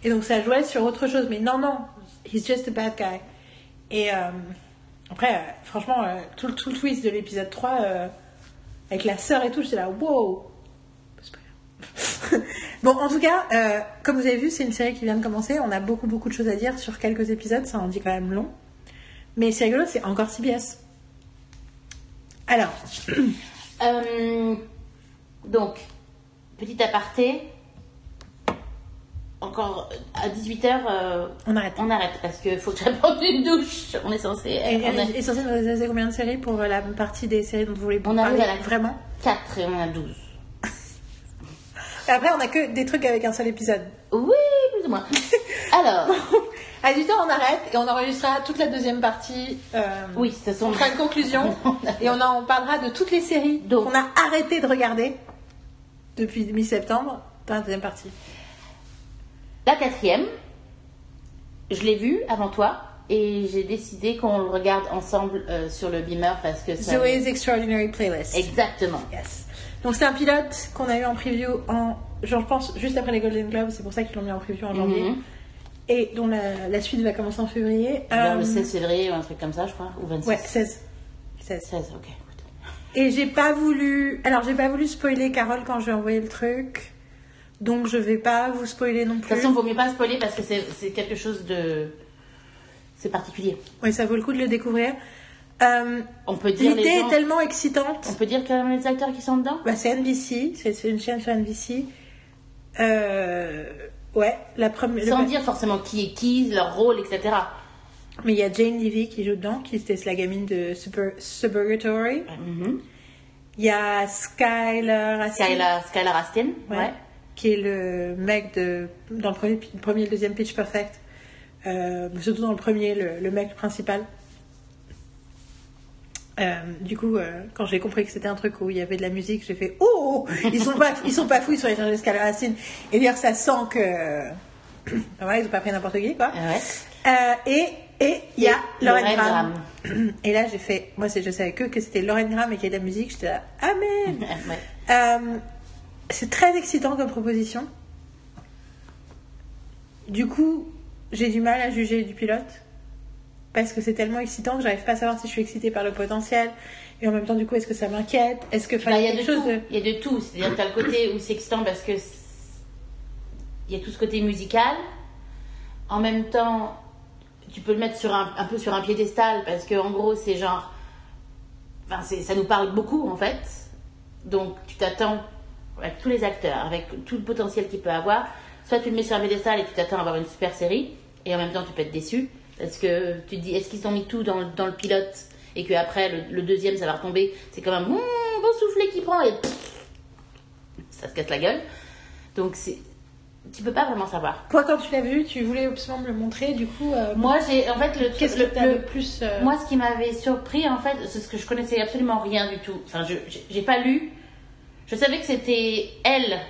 Et donc ça jouait sur autre chose. Mais non, non, he's just a bad guy. Et euh, après, euh, franchement, euh, tout, tout le twist de l'épisode 3, euh, avec la sœur et tout, j'étais là, wow. Bon, en tout cas, comme vous avez vu, c'est une série qui vient de commencer. On a beaucoup, beaucoup de choses à dire sur quelques épisodes. Ça en dit quand même long. Mais c'est rigolo, c'est encore CBS. Alors, donc, petit aparté. Encore euh, à 18h, on arrête. on arrête parce qu'il faut que je prenne une douche. On est censé. Et, on est et censé réaliser combien de séries pour la partie des séries dont vous voulez On parler arrive à la- vraiment 4 et on à 12. Et après, on a que des trucs avec un seul épisode. Oui, plus ou moins. Alors, À 18 on arrête et on enregistrera toute la deuxième partie. euh, oui, de toute façon. On fera une conclusion et on en parlera de toutes les séries qu'on a arrêté de regarder depuis mi-septembre dans la deuxième partie. La quatrième, je l'ai vue avant toi et j'ai décidé qu'on le regarde ensemble euh, sur le beamer parce que ça. Zoe's Extraordinary Playlist. Exactement. Yes. Donc c'est un pilote qu'on a eu en preview en, je pense, juste après les Golden Globes, c'est pour ça qu'ils l'ont mis en preview en janvier. Mhm. Et dont la, la suite va commencer en février. Euh, le 16 février ou un truc comme ça, je crois. Ou 26. Ouais, 16. 16. 16, ok. Et j'ai pas voulu. Alors, j'ai pas voulu spoiler Carole quand je lui ai envoyé le truc. Donc, je vais pas vous spoiler non De toute plus. façon, vaut mieux pas spoiler parce que c'est quelque chose de. C'est particulier. Oui, ça vaut le coup de le découvrir. Euh, On peut dire L'idée gens- est tellement excitante. On peut dire quand même les acteurs qui sont dedans? Bah, c'est NBC, c'est une chaîne sur NBC. Euh, ouais, la première. Sans dire forcément qui est qui, leur rôle, etc. Mais il y a Jane Levy qui joue dedans, qui était la gamine de Super, Suburgatory. Mhm. Il y a Skylar Astin, Skylar, Skylar Astin, ouais, ouais. Qui est le mec de dans le premier, le premier et le deuxième Pitch Perfect. Euh, surtout dans le premier, le, le mec principal. Euh, du coup, euh, quand j'ai compris que c'était un truc où il y avait de la musique, j'ai fait oh ils sont pas ils sont pas fous, ils sont allés chercher Skylar Astin. Et d'ailleurs, ça sent que ouais, ils ont pas pris n'importe qui quoi. Ouais. Euh, et et il y a Lauren Lauren Graham. Et là, j'ai fait, moi, je savais que que c'était Lauren Graham et qu'il y a de la musique. J'étais là, amen. Ouais. C'est très excitant comme proposition. du coup, j'ai du mal à juger du pilote. Parce que c'est tellement excitant que j'arrive pas à savoir si je suis excitée par le potentiel. Et en même temps, du coup, est-ce que ça m'inquiète? Est-ce que Bah, il y a de tout. de... Il y a de tout. C'est-à-dire que t'as le côté où c'est excitant parce que il y a tout ce côté musical. En même temps, tu peux le mettre sur un, un peu sur un piédestal parce que en gros, c'est genre, enfin, ça nous parle beaucoup en fait. Donc, tu t'attends avec tous les acteurs, avec tout le potentiel qu'il peut avoir. Soit tu le mets sur un piédestal et tu t'attends à avoir une super série, et en même temps, tu peux être déçu parce que tu te dis, est-ce qu'ils ont mis tout dans, le- dans le pilote et que après le, le deuxième ça va retomber? C'est comme un bon, bon soufflet qui prend et pff, ça se casse la gueule. Donc c'est, tu peux pas vraiment savoir. Toi, quand tu l'as vu, tu voulais absolument me le montrer. Du coup, euh, Moi, j'ai en fait le qu'est-ce le- que t'as le- le plus... euh, Moi, ce qui m'avait surpris, en fait, c'est ce que je connaissais absolument rien du tout. Enfin, je j'ai pas lu. Je savais que c'était elle.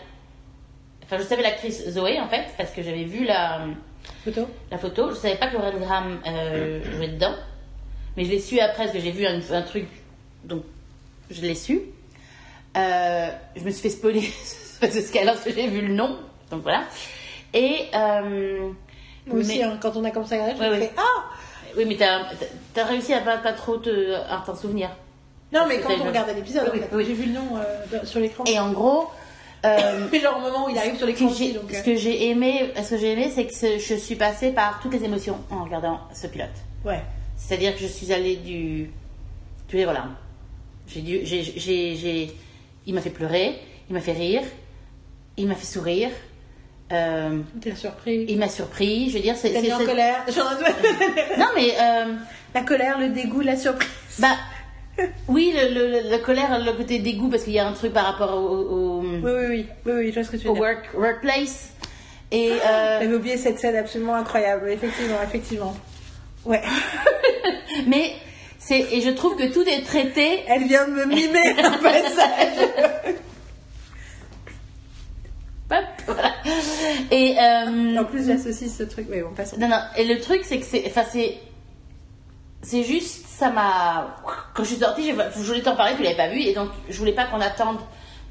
Enfin, je savais l'actrice Zoé, en fait, parce que j'avais vu la, photo la photo. Je savais pas que Lauren Graham euh, jouait dedans. Mais je l'ai su après, parce que j'ai vu un, un truc. Donc, je l'ai su. Euh, je me suis fait spoiler parce que lorsque j'ai vu le nom. Donc, voilà. Et. euh, Moi aussi, hein, quand on a commencé à regarder, je Ouais, me ouais. fais Ah Oui, mais t'as as réussi à pas, pas trop te, à t'en souvenir. Non, mais quand on regardait l'épisode, Oui, en fait, oui. j'ai vu le nom euh, sur l'écran. Et en gros, euh, Mais genre au moment où il arrive sur l'écran donc... ce euh, que j'ai aimé, ce que j'ai aimé, c'est que ce- je suis passée par toutes les émotions en regardant ce pilote. Ouais. C'est-à-dire que je suis allée du, rire aux larmes. J'ai dû, j'ai, j'ai, il m'a fait pleurer, il m'a fait rire, il m'a fait sourire, euh, T'es surpris. il m'a surpris. Je veux dire, c'est, mis en colère. Genre, non mais. euh, La colère, le dégoût, la surprise. Bah, oui, le, le- la colère, le côté dégoût, parce qu'il y a un truc par rapport au, au, Oui, oui, oui. Oui, oui, je vois ce que tu veux au dire. work, workplace. Et euh, J'avais oublié cette scène absolument incroyable. Effectivement, effectivement. Ouais. mais c'est et je trouve que tout est traité. Elle vient de me mimer un passage. Voilà. Et euh, En plus, j'associe ce truc. Oui, on passe. non, non. Et le truc, c'est que c'est, enfin, c'est, c'est juste, ça m'a. Quand je suis sortie, je, je voulais t'en parler, tu l'avais pas vu, et donc je voulais pas qu'on attende.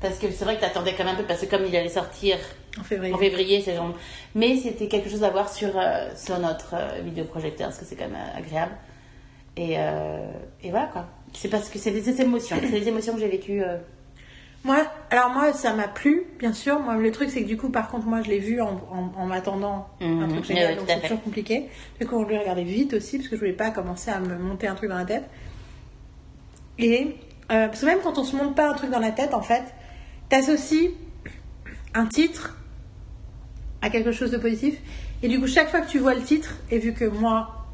Parce que c'est vrai que t'attendais quand même un peu, parce que comme il allait sortir En février. en février, c'est genre... Mais c'était quelque chose à voir sur, euh, sur notre euh, vidéoprojecteur, parce que c'est quand même euh, agréable. Et, et voilà quoi. C'est parce que c'est des émotions. C'est des émotions que j'ai vécues. Moi, alors moi, ça m'a plu, bien sûr. Moi, le truc, c'est que du coup, par contre, moi, je l'ai vu en, en, en m'attendant Mhm. un truc Ouais, génial, ouais, donc c'est toujours compliqué. Du coup, on le regardait vite aussi, parce que je voulais pas commencer à me monter un truc dans la tête. Et euh, parce que même quand on se monte pas un truc dans la tête, en fait, t'associes un titre à quelque chose de positif. Et du coup, chaque fois que tu vois le titre, et vu que moi,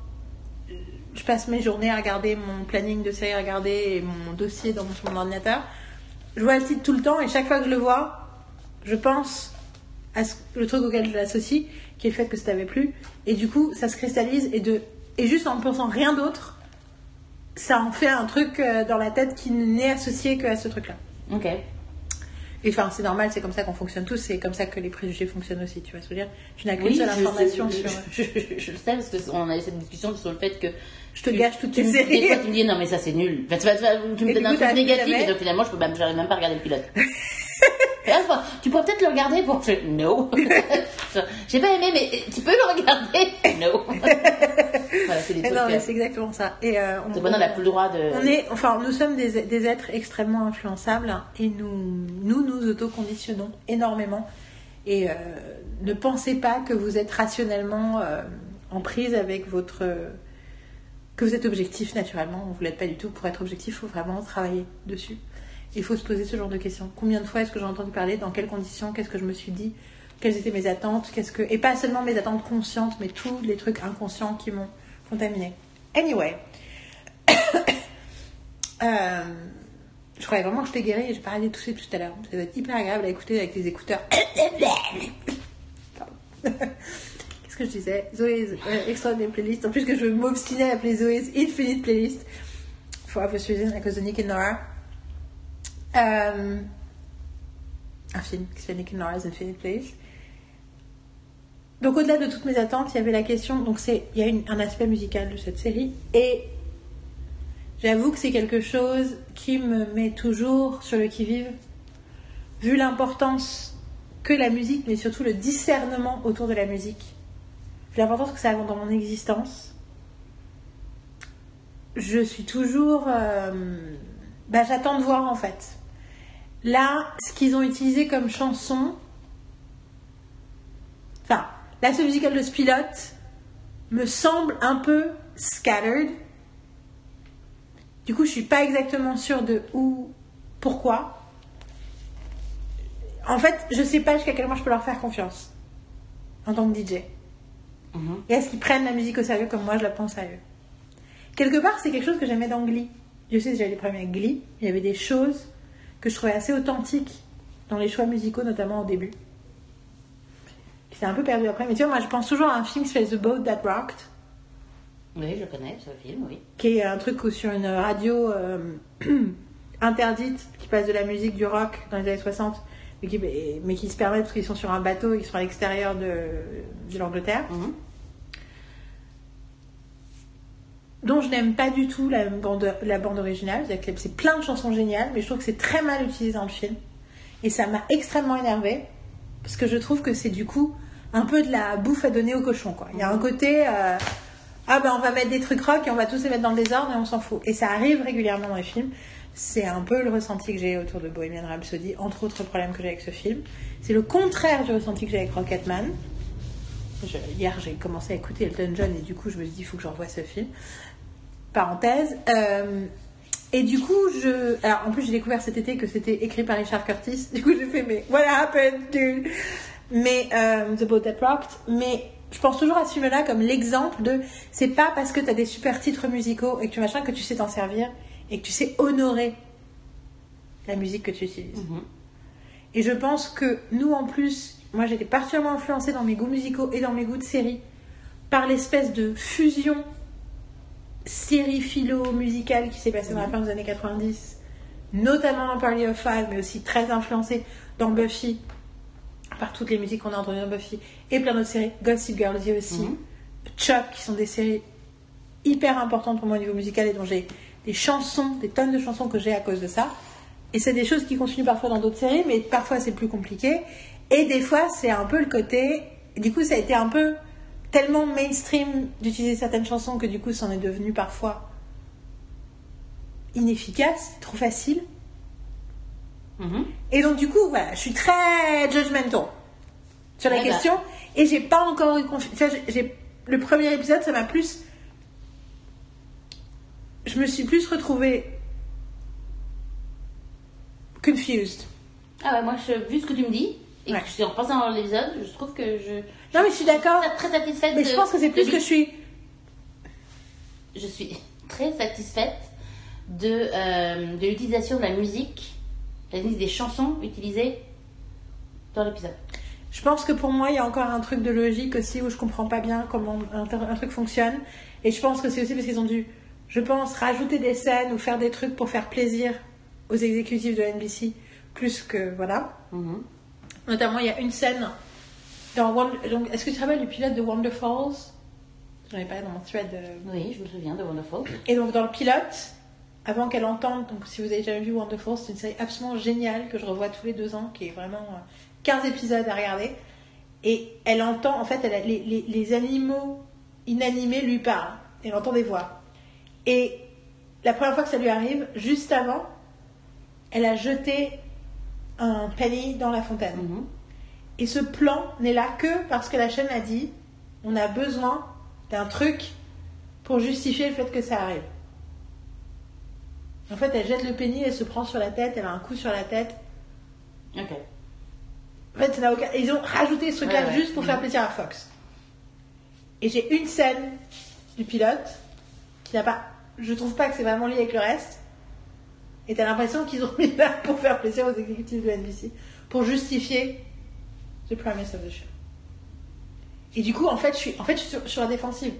je passe mes journées à regarder mon planning de série à regarder et mon dossier dans mon, sur mon ordinateur, je vois le titre tout le temps et chaque fois que je le vois, je pense à ce- le truc auquel je l'associe, qui est le fait que ça t'avait plu. Et du coup, ça se cristallise et, de, et juste en ne pensant rien d'autre, ça en fait un truc euh, dans la tête qui n'est associé qu'à ce truc-là. Ok. Et enfin, c'est normal, c'est comme ça qu'on fonctionne tous, c'est comme ça que les préjugés fonctionnent aussi, tu vois ce que je veux dire? Tu n'as qu'une Oui, seule information sais- sur... Je, je- je le sais parce qu'on a eu cette discussion sur le fait que. Je te gâche tes me- séries. Des fois, tu me dis non, mais ça c'est nul. Enfin, tu, vas- tu vas- tu me donnes un truc négatif et donc finalement, je peux même, même pas regarder le pilote. Enfin, tu pourrais peut-être le regarder pour. Je- No. J'ai pas aimé, mais tu peux le regarder. No. voilà, c'est des Eh non, mais euh, c'est exactement ça. Et euh, on, maintenant, on n'a plus le droit de. on est, enfin, nous sommes des, des êtres extrêmement influençables et nous nous, nous autoconditionnons énormément. Et euh, ne pensez pas que vous êtes rationnellement euh, en prise avec votre. Que vous êtes objectif naturellement. Vous l'êtes pas du tout. Pour être objectif, il faut vraiment travailler dessus. Il faut se poser ce genre de questions. Combien de fois est-ce que j'ai entendu parler? Dans quelles conditions? Qu'est-ce que je me suis dit? Quelles étaient mes attentes? Qu'est-ce que et pas seulement mes attentes conscientes, mais tous les trucs inconscients qui m'ont contaminé. Anyway, Euh, je croyais vraiment que je t'ai guéri et arrêté de tousser tout à l'heure. Ça doit être hyper agréable à écouter avec les écouteurs. Qu'est-ce que je disais Zoé's euh, playlist. En plus que je m'obstinais à appeler Zoé's Infinite Playlist. Obvious reason, à cause de Nick and Nora. Euh, un film qui s'appelle Nick and Nora's Infinite Playlist. Donc au-delà de toutes mes attentes, il y avait la question. Donc c'est, il y a un aspect musical de cette série et j'avoue que c'est quelque chose qui me met toujours sur le qui-vive, vu l'importance que la musique, mais surtout le discernement autour de la musique l'importance que ça a dans mon existence, je suis toujours. euh, bah, j'attends de voir en fait. Là, ce qu'ils ont utilisé comme chanson. Enfin, là, ce musical de ce pilote me semble un peu scattered. Du coup, je suis pas exactement sûre de où, pourquoi. En fait, je sais pas jusqu'à quel point je peux leur faire confiance en tant que DJ. Mhm. Et est-ce qu'ils prennent la musique au sérieux comme moi je la prends au sérieux? Quelque part, c'est quelque chose que j'aimais dans Glee. Je sais que j'avais des problèmes avec Glee. Il y avait des choses que je trouvais assez authentiques dans les choix musicaux, notamment au début. Qui s'est un peu perdu après. Mais tu vois, moi je pense toujours à un film qui s'appelle The Boat That Rocked, Oui, je connais ce film, oui. qui est un truc où sur une radio euh, interdite qui passe de la musique, du rock dans les années 60, mais qui, mais qui se permet parce qu'ils sont sur un bateau et qu'ils sont à l'extérieur de, de l'Angleterre. Mhm. Dont je n'aime pas du tout la bande, la bande originale. C'est plein de chansons géniales, mais je trouve que c'est très mal utilisé dans le film. Et ça m'a extrêmement énervée, parce que je trouve que c'est du coup un peu de la bouffe à donner au cochon. Quoi. Il y a un côté, euh, ah ben on va mettre des trucs rock et on va tous les mettre dans le désordre et on s'en fout. Et ça arrive régulièrement dans les films. C'est un peu le ressenti que j'ai autour de Bohemian Rhapsody, entre autres problèmes que j'ai avec ce film. C'est le contraire du ressenti que j'ai avec Rocketman. Hier, j'ai commencé à écouter Elton John et du coup, je me suis dit, il faut que je revoie ce film. Parenthèse. Euh, et du coup, je. Alors, en plus, j'ai découvert cet été que c'était écrit par Richard Curtis. Du coup, j'ai fait, mais what happened, dude? Mais, euh, The Boat That Rocked. Mais je pense toujours à ce film-là comme l'exemple de. C'est pas parce que t'as des super titres musicaux et que tu machin que tu sais t'en servir et que tu sais honorer la musique que tu utilises. Mhm. Et je pense que nous, en plus, moi j'étais particulièrement influencée dans mes goûts musicaux et dans mes goûts de série par l'espèce de fusion série philo musicale qui s'est passée dans la fin des années 90, notamment dans Party of Five, mais aussi très influencée dans Buffy, par toutes les musiques qu'on a entendues dans Buffy, et plein d'autres séries, Gossip Girl aussi, Mhm. Chuck, qui sont des séries hyper importantes pour moi au niveau musical et dont j'ai des chansons, des tonnes de chansons que j'ai à cause de ça. Et c'est des choses qui continuent parfois dans d'autres séries, mais parfois c'est plus compliqué. Et des fois, c'est un peu le côté. Du coup, ça a été un peu tellement mainstream d'utiliser certaines chansons que du coup, c'en est devenu parfois inefficace, trop facile. Mhm. Et donc, du coup, voilà, je suis très judgmental sur la Ouais, bah. question. Et j'ai pas encore eu confiance. Le premier épisode, ça m'a plus. Je me suis plus retrouvée. confused. Ah ouais, moi, je, vu ce que tu me dis, et Ouais. que je suis en repensant dans l'épisode, je trouve que je. Non, mais je suis d'accord. Très, satisfaite Mais de- je pense que c'est plus que je suis. Je suis très satisfaite de, euh, de l'utilisation de la musique, la musique des chansons utilisées dans l'épisode. Je pense que pour moi, il y a encore un truc de logique aussi où je comprends pas bien comment un, un truc fonctionne. Et je pense que c'est aussi parce qu'ils ont dû, je pense, rajouter des scènes ou faire des trucs pour faire plaisir aux exécutifs de NBC plus que voilà. Mhm. Notamment, il y a une scène dans Wonder- donc, Est-ce que tu te rappelles du pilote de Wonder Falls J'en ai parlé dans mon thread. euh, Oui, je me souviens de Wonderful. Et donc dans le pilote, avant qu'elle entende, donc si vous avez jamais vu Wonderful, c'est une série absolument géniale que je revois tous les deux ans, qui est vraiment euh, 15 épisodes à regarder. Et elle entend, en fait, elle a- les, les- les animaux inanimés lui parlent. Elle entend des voix. Et la première fois que ça lui arrive, juste avant, elle a jeté un penny dans la fontaine. Mhm. Et ce plan n'est là que parce que la chaîne a dit on a besoin d'un truc pour justifier le fait que ça arrive. En fait, elle jette le penny, elle se prend sur la tête, elle a un coup sur la tête. Ok. En fait, ça n'a aucun... Ils ont rajouté ce truc-là Ouais, ouais. juste pour faire plaisir à Fox. Et j'ai une scène du pilote qui n'a pas. Je trouve pas que c'est vraiment lié avec le reste. Et t'as l'impression qu'ils ont mis là pour faire plaisir aux exécutifs de NBC, pour justifier the premise of the show. Et du coup, en fait, je suis, en fait, je suis sur, sur la défensive.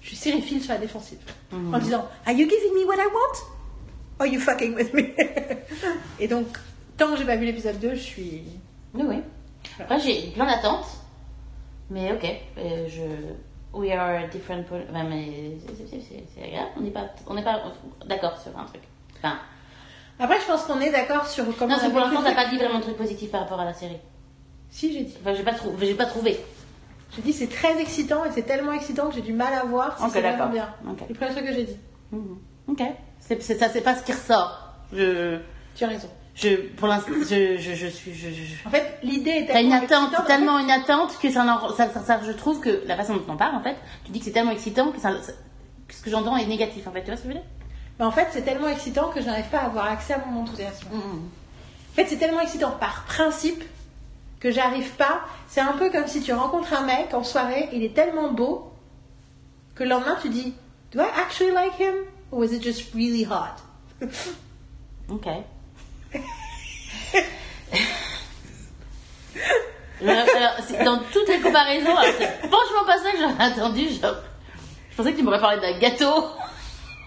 Je suis sériephile sur la défensive. Mhm. En disant, Are you giving me what I want? Or are you fucking with me? Et donc, tant que j'ai pas vu l'épisode 2, je suis. Oui, oui. Après, j'ai plein d'attentes, mais ok. euh, je... We are different. Enfin, mais c'est- agréable. On n'est pas, on pas d'accord sur un truc. Enfin, Après, je pense qu'on est d'accord sur comment. non, on c'est pour l'instant, t'as pas truc. dit vraiment de trucs positifs par rapport à la série. Si, j'ai dit. Enfin, j'ai pas, trou- j'ai pas trouvé. Je dis c'est très excitant et c'est tellement excitant que j'ai du mal à voir si Ok, c'est vraiment bien. Ok. C'est le premier truc que j'ai dit. Mhm. Ok. C'est ça, c'est pas ce qui ressort. Je, Tu as raison. je, pour l'instant, je, je, je suis, je, je- En fait, l'idée est T'as une tellement attente, excitante, en tellement une attente que ça, n'en- ça, ça, ça- je trouve que la façon dont on parle, en fait, tu dis que c'est tellement excitant que, ça, ce que j'entends est négatif, en fait. Tu vois ce que je veux dire? Mais en fait, c'est tellement excitant que je n'arrive pas à avoir accès à mon enthousiasme. En fait, c'est tellement excitant par principe que j'arrive pas. C'est un peu comme si tu rencontres un mec en soirée, il est tellement beau que le lendemain tu dis Do I actually like him? Or is it just really hot? Ok. Alors, alors, c'est- dans toutes les comparaisons, alors, c'est franchement pas ça que j'aurais attendu. Genre, je pensais que tu m'aurais parlé d'un gâteau.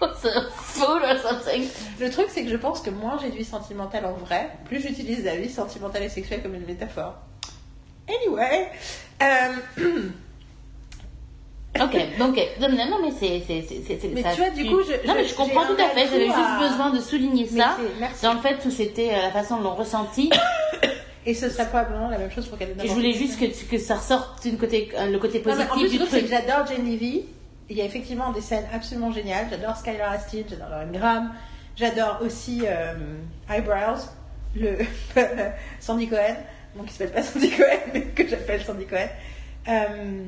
Le truc, c'est que je pense que moins j'ai de vie sentimentale en vrai, plus j'utilise la vie sentimentale et sexuelle comme une métaphore. Anyway, euh, Ok, donc. Non, non, mais c'est. Mais ça- tu vois, du coup, je- non, mais je- comprends tout à fait. J'avais juste à- besoin de souligner Mais ça. Dans le fait où c'était euh, la façon dont l'on ressentit. et ce serait probablement la même chose pour quelqu'un Et je voulais juste que, tu- que ça ressorte une côté, euh, le côté Non, positif en plus, du truc, que j'adore Levy. Il y a effectivement des scènes absolument géniales. J'adore Skylar Astin, j'adore Lauren Graham. J'adore aussi euh, Eyebrows, le Sandy Cohen. Bon, qui s'appelle pas Sandy Cohen, mais que j'appelle Sandy Cohen. Euh,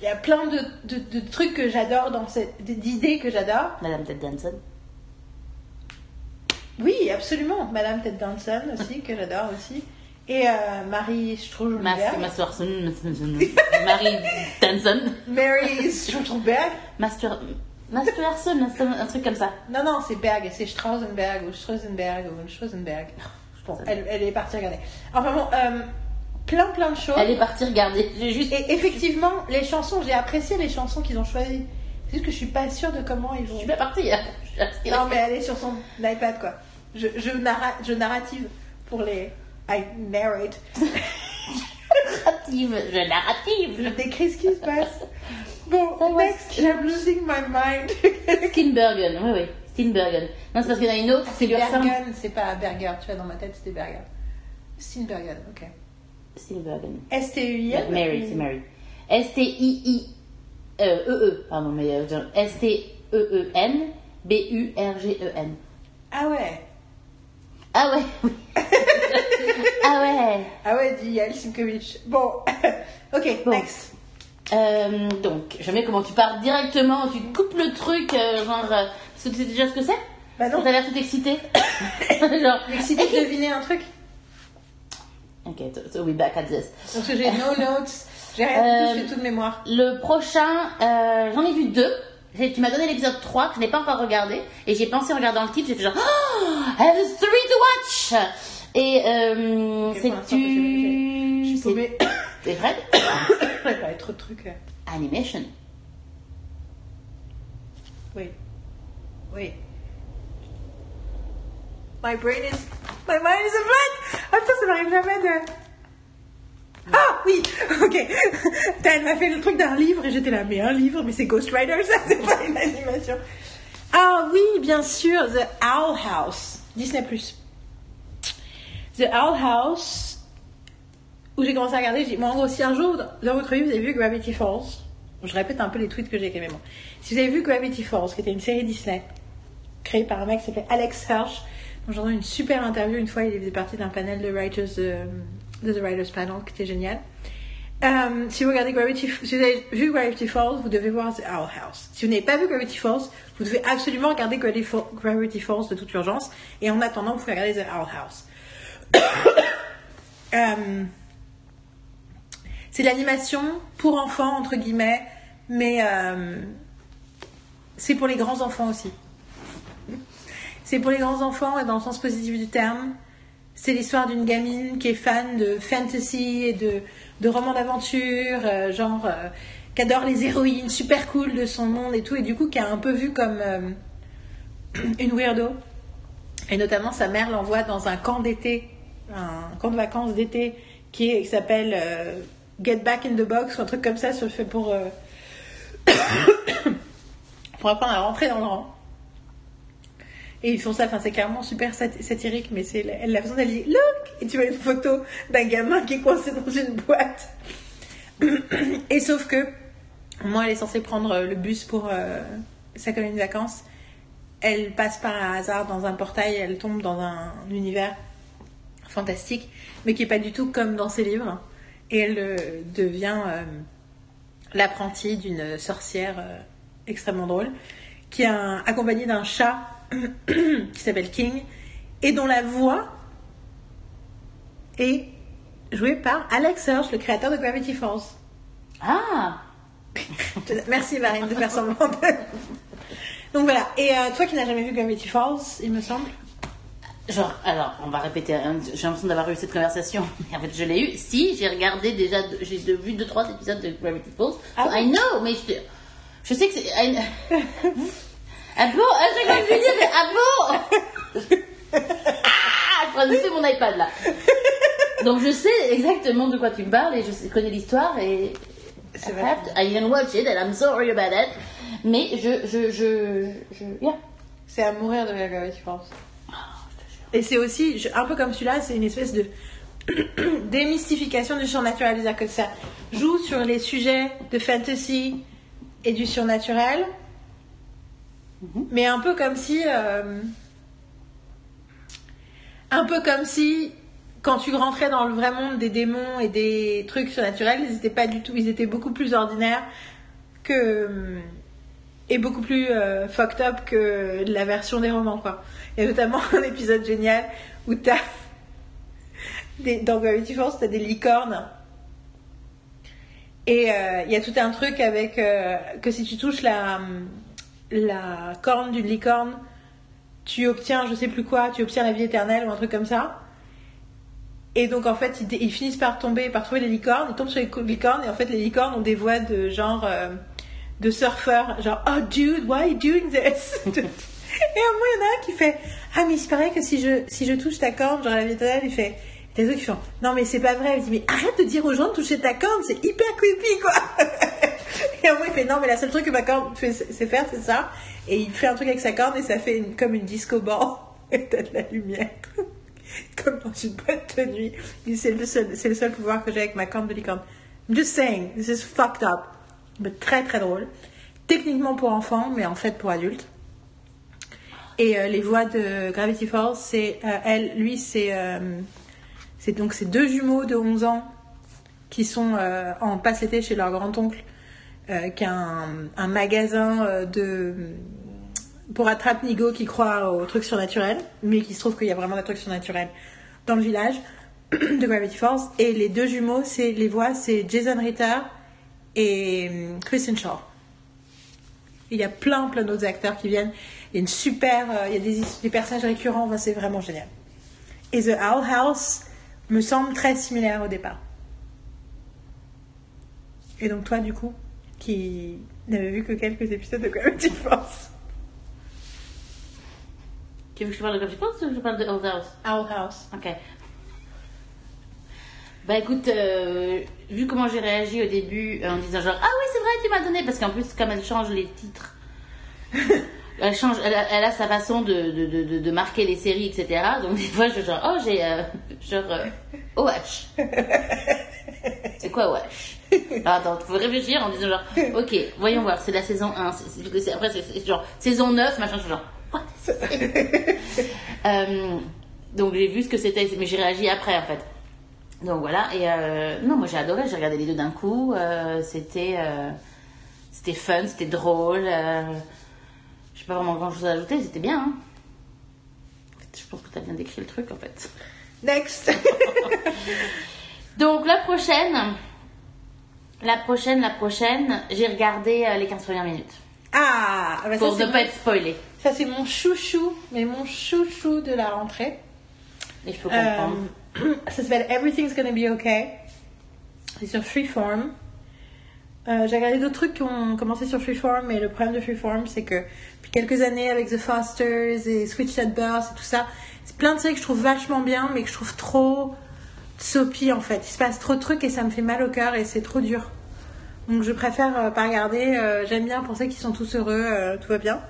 Il y a plein de, de- de trucs que j'adore dans cette, d'idées que j'adore. Madame Ted Danson. Oui, absolument. Madame Ted Danson aussi, que j'adore aussi. Et euh, Marie Mas- Strauss-Berg. Masterson. Marie Danson. Mary Strauss-Berg. Master. Masterson, un un truc comme ça. Non, non, c'est Berg, c'est Strausenberg ou Strausenberg ou Strausenberg. Bon, elle, elle est partie regarder. Enfin bon, euh, plein plein de choses. Elle est partie regarder. J'ai juste. Et effectivement, les chansons, j'ai apprécié les chansons qu'ils ont choisies. C'est juste que je suis pas sûre de comment ils Je vont. suis pas partie. hein. Je- Non, mais elle est sur son iPad quoi. Je, je, narra- je narrative pour les. I narrate. narrative. Je Je narrative. décris ce qui se passe. Bon, next, I'm losing my mind. Steenbergen. Oui, oui. Steenbergen. Non, c'est parce qu'il y en a une autre ressemble. Bergen, c'est pas Berger, tu vois, dans ma tête c'était Berger. Steenbergen, ok. Steenbergen. S-T-U-I-N Mary, c'est Mary. S-T-I-I. Euh, E-E, pardon, mais euh, genre, S-T-E-E-N. B-U-R-G-E-N. Ah ouais. Ah ouais, oui. ah ouais. Ah ouais, dit Yael Simkovich. Bon, ok, Bon. next. Euh, donc, je mets comment tu pars directement, tu coupes le truc, euh, genre. euh, parce que tu sais déjà ce que c'est? Bah non. T'as l'air tout excité. genre. Si tu deviner un truc? Ok, so, we back at this. Parce que j'ai no notes, j'ai rien du tout, Euh, je fais tout de mémoire. Le prochain, j'en ai vu deux. Tu m'as donné l'épisode 3 que je n'ai pas encore regardé. Et j'ai pensé en regardant le titre, j'ai fait genre Oh, I have three to watch Et euh, Ok, c'est du. Je suis C'est paumée. c'est vrai Il y a trop de trucs. là. Animation. Oui. Oui. My brain is. My mind is a blank! Ah putain, ça m'arrive jamais de. Ah oui! Ok. Elle m'a fait le truc d'un livre et j'étais là, mais un livre, mais c'est Ghost Rider, ça, c'est pas une animation. Ah oui, bien sûr, The Owl House. Disney Plus. The Owl House, où j'ai commencé à regarder, j'ai dit, moi en gros, si un jour, dans votre vie, vous avez vu Gravity Falls, je répète un peu les tweets que j'ai mais bon. Si vous avez vu Gravity Falls, qui était une série Disney, créée par un mec qui s'appelait Alex Hirsch, dont j'ai entendu une super interview une fois, il faisait partie d'un panel de writers, euh, de The Writers Panel, qui était génial. Euh, si vous regardez Gravity, si vous avez vu Gravity Falls, vous devez voir The Owl House. Si vous n'avez pas vu Gravity Falls, vous devez absolument regarder Gravity Falls de toute urgence. Et en attendant, vous pouvez regarder The Owl House. Euh, c'est l'animation pour enfants, entre guillemets, mais euh, c'est pour les grands enfants aussi. C'est pour les grands enfants et dans le sens positif du terme. C'est l'histoire d'une gamine qui est fan de fantasy et de, romans d'aventure, euh, genre euh, qui adore les héroïnes, super cool de son monde et tout, et du coup qui a un peu vu comme une weirdo. Et notamment sa mère l'envoie dans un camp d'été, un camp de vacances d'été qui, s'appelle Get Back in the Box un truc comme ça, sur le fait pour euh, pour apprendre à rentrer dans le rang. Et ils font ça, enfin c'est carrément super sat- satirique, mais c'est elle la façon elle dit look et tu vois une photo d'un gamin qui est coincé dans une boîte. Et sauf que, moi, elle est censée prendre le bus pour euh, sa colonie de vacances. Elle passe par hasard dans un portail, elle tombe dans un univers fantastique, mais qui est pas du tout comme dans ses livres. Et elle euh, devient euh, l'apprentie d'une sorcière euh, extrêmement drôle, qui est un- accompagnée d'un chat qui s'appelle King, et dont la voix est jouée par Alex Hirsch, le créateur de Gravity Falls. Ah Merci Marine de faire semblant de... Donc voilà, et euh, toi qui n'as jamais vu Gravity Falls, il me semble. Genre, alors, on va répéter. hein, J'ai l'impression d'avoir eu cette conversation, mais en fait, je l'ai eu. Si, j'ai regardé déjà, j'ai vu deux trois épisodes de Gravity Falls. Ah So, I know, mais je, je sais que c'est. I- ah bon À chaque fois que je dis, mais ah bon Ah Je mon iPad là. Donc je sais exactement de quoi tu me parles et je connais l'histoire et. C'est I vrai. I didn't watch it and I'm sorry about it. Mais je. je, je, je yeah. C'est à mourir de la Gravity Falls. Et c'est aussi, je- un peu comme celui-là, c'est une espèce de démystification du surnaturel. C'est-à-dire que ça joue sur les sujets de fantasy et du surnaturel, mais un peu comme si. euh, un peu comme si. Quand tu rentrais dans le vrai monde des démons et des trucs surnaturels, ils étaient pas du tout, ils étaient beaucoup plus ordinaires que et beaucoup plus euh, fucked up que la version des romans quoi. Il y a notamment un épisode génial où t'as des, dans Gravity Falls t'as des licornes et euh, il y a tout un truc avec euh, que si tu touches la la corne d'une licorne tu obtiens je sais plus quoi tu obtiens la vie éternelle ou un truc comme ça et donc en fait ils, finissent par tomber par trouver les licornes ils tombent sur les co- licornes et en fait les licornes ont des voix de genre euh, de surfeurs, genre oh dude, why you doing this? Et à un il y en a un qui fait ah mais il se paraît que si je si je touche ta corne, genre la vie éternelle, il fait et autres qui font non mais c'est pas vrai. Il dit mais arrête de dire aux gens de toucher ta corne, c'est hyper creepy quoi. et à un il fait non mais la seule truc que ma corne fait c'est faire c'est ça. Et il fait un truc avec sa corne et ça fait comme une disco ball et t'as de la lumière. comme dans une boîte de nuit. C'est le seul, c'est le seul pouvoir que j'ai avec ma corne de licorne. I'm just saying, this is fucked up. Très très drôle. Techniquement pour enfants, mais en fait pour adultes. Et euh, les voix de Gravity Falls, c'est euh, elle, lui, c'est euh, c'est donc ces deux jumeaux de 11 ans qui sont en passe l'été chez leur grand-oncle, qui a un, magasin de pour attrape-nigo qui croit aux trucs surnaturels, mais qui se trouve qu'il y a vraiment des trucs surnaturels dans le village de Gravity Falls. Et les deux jumeaux, c'est les voix, c'est Jason Ritter et Kristen Shaw. Il y a plein, plein d'autres acteurs qui viennent. Il y a une super, euh, il y a des, des personnages récurrents. Enfin, c'est vraiment génial. Et The Owl House me semble très similaire au départ. Et donc toi, du coup, qui n'avais vu que quelques épisodes de Gravity Falls. Tu veux que je parle de Gravity Falls ou que je parle de Old House Owl House. Ok. Bah écoute, euh, vu comment j'ai réagi au début en disant genre ah oui c'est vrai tu m'as donné parce qu'en plus comme elle change les titres, elle change, elle a, elle a sa façon de, de, de, de marquer les séries etc. Donc des fois je genre oh j'ai euh, genre euh, OH. C'est quoi OH Alors attends, faut réfléchir en disant genre ok voyons voir c'est la saison 1, c'est- c'est- c'est- après c'est genre saison 9 machin je suis genre what? Euh, donc j'ai vu ce que c'était, mais j'ai réagi après en fait. Donc voilà, et euh, non, moi j'ai adoré, j'ai regardé les deux d'un coup, euh, c'était euh, c'était fun, c'était drôle, je sais pas vraiment grand chose à ajouter, c'était bien. hein. En fait, je pense que tu as bien décrit le truc en fait. Next. Donc la prochaine, la prochaine, la prochaine, j'ai regardé les 15 premières minutes ah, bah ça, pour ne pas être spoilé. ça c'est mon chouchou, mais mon chouchou de la rentrée. Et je peux comprendre. Ça s'appelle Everything's Gonna Be Okay. C'est sur Freeform. Euh, J'ai regardé d'autres trucs qui ont commencé sur Freeform, mais le problème de Freeform, c'est que depuis quelques années, avec The Fosters et Switch at Birth et tout ça, c'est plein de séries que je trouve vachement bien, mais que je trouve trop soapy en fait. Il se passe trop de trucs et ça me fait mal au cœur et c'est trop dur. Donc je préfère euh, pas regarder. Euh, J'aime bien penser qu'ils sont tous heureux, tout va bien.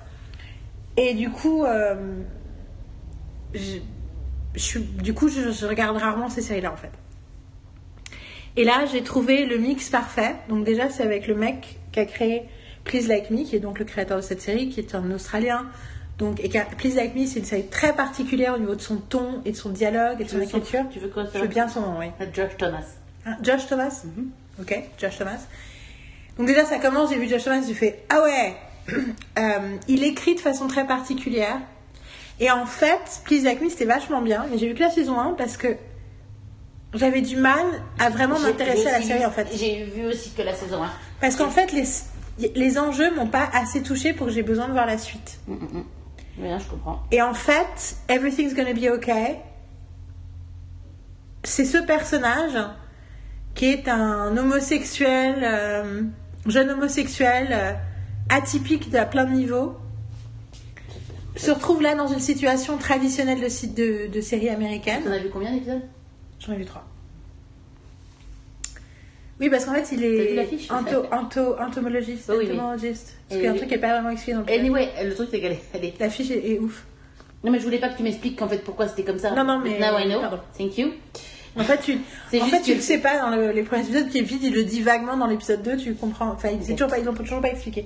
Et du coup, je, suis, du coup, je, je regarde rarement ces séries-là en fait. Et là, j'ai trouvé le mix parfait. Donc déjà, c'est avec le mec qui a créé Please Like Me, qui est donc le créateur de cette série, qui est un Australien. Donc, et Please Like Me, c'est une série très particulière au niveau de son ton et de son dialogue et de son écriture. tu veux quoi, ça Je veux bien son nom, oui. Josh Thomas. Hein, Josh Thomas Ok, Josh Thomas. Donc déjà, ça commence, j'ai vu Josh Thomas, j'ai fait Ah ouais Euh, Il écrit de façon très particulière. Et en fait, Please Like Me, c'était vachement bien. Mais j'ai vu que la saison 1 parce que j'avais du mal à vraiment m'intéresser à la série vu- en fait. J'ai vu aussi que la saison 1. Parce qu'en fait, les, les enjeux m'ont pas assez touché pour que j'ai besoin de voir la suite. Bien, je comprends. Et en fait, Everything's Gonna Be Okay, c'est ce personnage qui est un homosexuel, euh, jeune homosexuel, euh, atypique à plein de niveaux, se retrouve là dans une situation traditionnelle de, de, de série américaine. T'en as vu combien d'épisodes? J'en ai vu trois. Oui, parce qu'en fait, il est l'affiche ento- ento- entomologiste. Oui, oui. entomologiste. Parce Et qu'il y a un oui. truc qui n'est pas vraiment expliqué dans le. Anyway, le truc c'est qu'elle est, est- L'affiche est, est ouf. Non mais je voulais pas que tu m'expliques qu'en fait pourquoi c'était comme ça. Non, non, mais- Now I know. pardon. Thank you. En fait, tu, en fait, tu le sais pas dans le- les premiers épisodes, vite, il le dit vaguement dans l'épisode 2, tu comprends. Enfin, c'est Ok. toujours pas, ils ont toujours pas expliqué.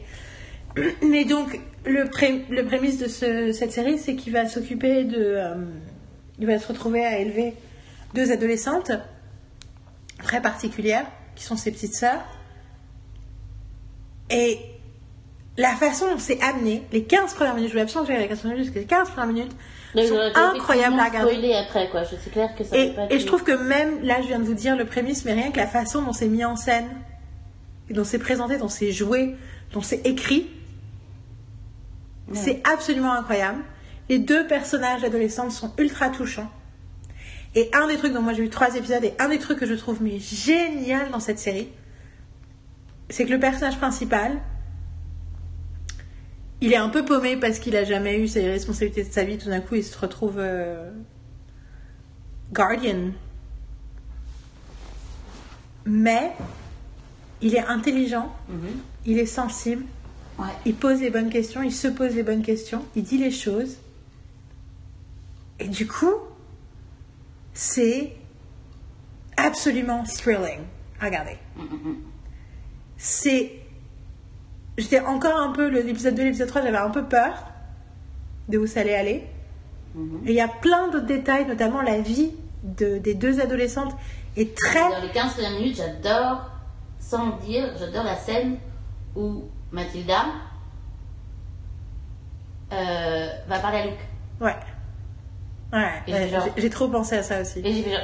Mais donc, le, pré- le prémisse de ce- cette série, c'est qu'il va s'occuper de. euh, il va se retrouver à élever deux adolescentes très particulières, qui sont ses petites sœurs. Et la façon dont c'est amené, les 15 premières minutes, je voulais absolument que la 15 premières minutes, parce que les 15 premières minutes Donc, sont incroyables à regarder. après quoi. Je- C'est clair que ça Et, pas et je trouve que même là, je viens de vous dire le prémisse, mais rien que la façon dont c'est mis en scène, dont c'est présenté, dont c'est joué, dont c'est écrit, c'est absolument incroyable. Les deux personnages adolescents sont ultra touchants. Et un des trucs dont moi j'ai vu trois épisodes, et un des trucs que je trouve mais génial dans cette série, c'est que le personnage principal, il est un peu paumé parce qu'il a jamais eu ses responsabilités de sa vie. Tout d'un coup, il se retrouve euh, guardian. Mais il est intelligent, Mhm. il est sensible, Ouais. il pose les bonnes questions, il se pose les bonnes questions, il dit les choses. Et du coup, c'est absolument thrilling à regarder. C'est. J'étais encore un peu. L'épisode 2, l'épisode 3, j'avais un peu peur de où ça allait aller. Et il y a plein d'autres détails, notamment la vie de- des deux adolescentes est très. Dans les 15 premières minutes, j'adore, sans le dire, j'adore la scène où Mathilda euh, va parler à Luc. Ouais. Ouais, genre- j'ai- trop pensé à ça aussi. Et j'ai fait genre,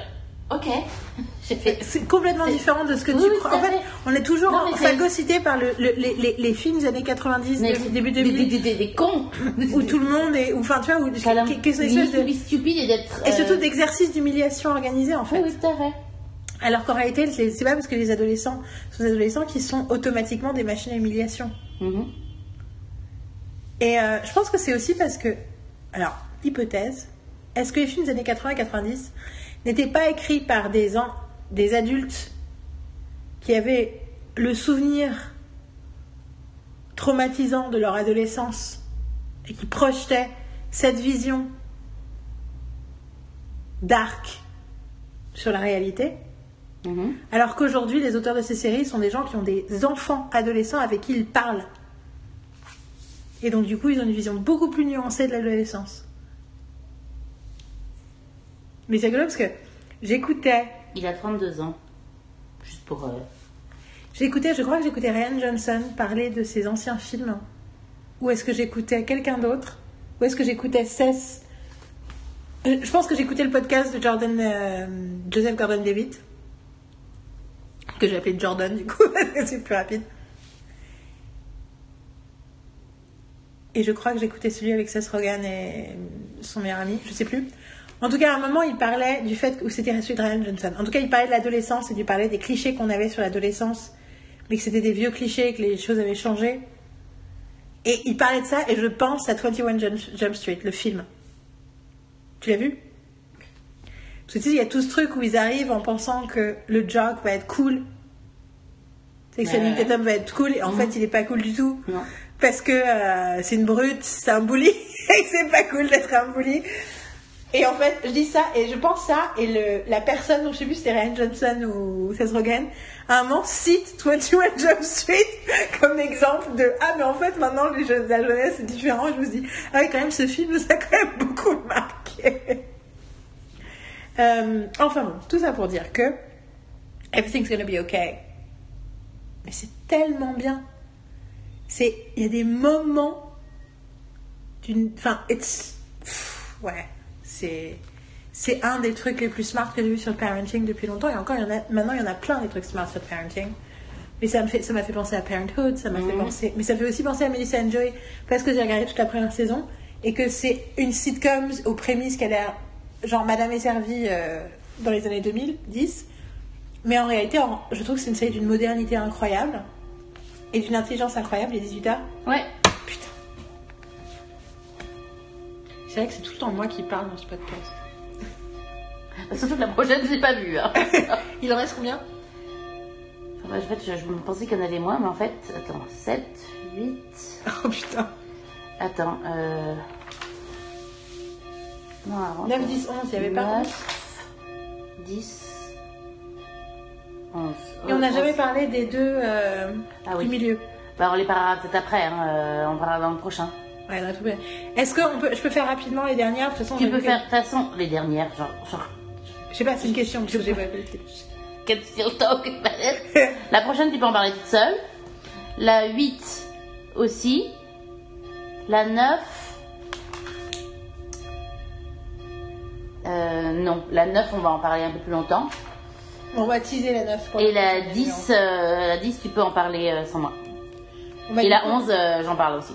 ok. j'ai fait, C'est complètement C'est- différent de ce que Oui, tu oui, crois. tout En fait, fait. on est toujours c'est- phagocyté par le, le- les, les- les films des années 90, mais début- début des, 2000, des, des, des cons. où tout le monde est. ou Enfin, tu vois, où, Qu'elle a qui- qui est une limite espèce de- to be stupide et d'être. Et surtout euh, d'exercices d'humiliation organisés, en fait. Oui, oui, tout à fait. Alors qu'en réalité, c'est pas parce que les adolescents sont des adolescents qui sont automatiquement des machines à humiliation. Mhm. Et euh, je pense que c'est aussi parce que. Alors, hypothèse. Est-ce que les films des années 80-90 n'étaient pas écrits par des, en- des adultes qui avaient le souvenir traumatisant de leur adolescence et qui projetaient cette vision dark sur la réalité? Mhm. alors qu'aujourd'hui, les auteurs de ces séries sont des gens qui ont des enfants adolescents avec qui ils parlent. Et donc, du coup, ils ont une vision beaucoup plus nuancée de l'adolescence. Mais c'est rigolo parce que j'écoutais, Il a 32 ans. Juste pour. euh, j'écoutais, je crois que j'écoutais Ryan Johnson parler de ses anciens films. Ou est-ce que j'écoutais quelqu'un d'autre? Ou est-ce que j'écoutais Cess Je je pense que j'écoutais le podcast de Jordan, euh, Joseph Gordon-Levitt. Que j'ai appelé Jordan, du coup, c'est plus rapide. Et je crois que j'écoutais celui avec Seth Rogen et son meilleur ami, je sais plus. En tout cas, à un moment, il parlait du fait que c'était celui de Ryan Johnson. En tout cas, il parlait de l'adolescence et il parlait des clichés qu'on avait sur l'adolescence, mais que c'était des vieux clichés, que les choses avaient changé. Et il parlait de ça, et je pense à 21 Jump, Jump Street, le film. Tu l'as vu? Parce que tu sais, il y a tout ce truc où ils arrivent en pensant que le jock va être cool. C'est que Channing ouais. Tatum va être cool, et en fait, il est pas cool du tout. Non. Parce que euh, c'est une brute, c'est un bully, et que c'est pas cool d'être un bully. Et en fait, je dis ça et je pense ça et le, la personne, dont je sais plus si c'était Ryan Johnson ou Seth Rogen, à un moment cite 21 Jump Street comme exemple de ah mais en fait maintenant les jeunes, la jeunesse est différent. Je me dis ah quand même ce film ça a quand même beaucoup marqué. Euh, enfin bon, tout ça pour dire que everything's gonna be okay. Mais c'est tellement bien. C'est il y a des moments d'une enfin it's pff, ouais c'est c'est un des trucs les plus smart que j'ai vu sur le parenting depuis longtemps et encore il y en a maintenant il y en a plein des trucs smart sur le parenting mais ça me fait ça m'a fait penser à Parenthood ça m'a fait penser mais ça fait aussi penser à Melissa and Joy parce que j'ai regardé toute la première saison et que c'est une sitcom aux prémices qu'elle a genre Madame est servie euh, dans les années 2010 mais en réalité en- je trouve que c'est une série d'une modernité incroyable et d'une intelligence incroyable les 18 heures Ouais. putain c'est vrai que c'est tout le temps moi qui parle dans ce podcast Surtout que la prochaine, j'ai pas vu. Hein. il en reste combien? En fait, je, je pensais qu'il y en avait moins, mais en fait, attends, 7, 8. oh putain Attends, euh. Non, avant. 9, 10, 11, il n'y avait pas 9, 10, 11. Et on n'a 11. jamais parlé des deux euh, Ah oui. du milieu. Bah, on les parlera peut-être après, hein, euh, on parlera dans le prochain. Ouais. Est-ce que on peut, je peux faire rapidement les dernières? De toute façon, Tu peux faire, de toute façon, les dernières, genre. genre Je sais pas, c'est une question. que j'ai pas. La prochaine, tu peux en parler toute seule. La 8 aussi. La 9. Euh, non, la 9, on va en parler un peu plus longtemps. On va teaser la 9. pour Et la la prochaine 10, émission. euh, la 10, tu peux en parler euh, sans moi. Bah, Et la coup- 11, euh, j'en parle aussi.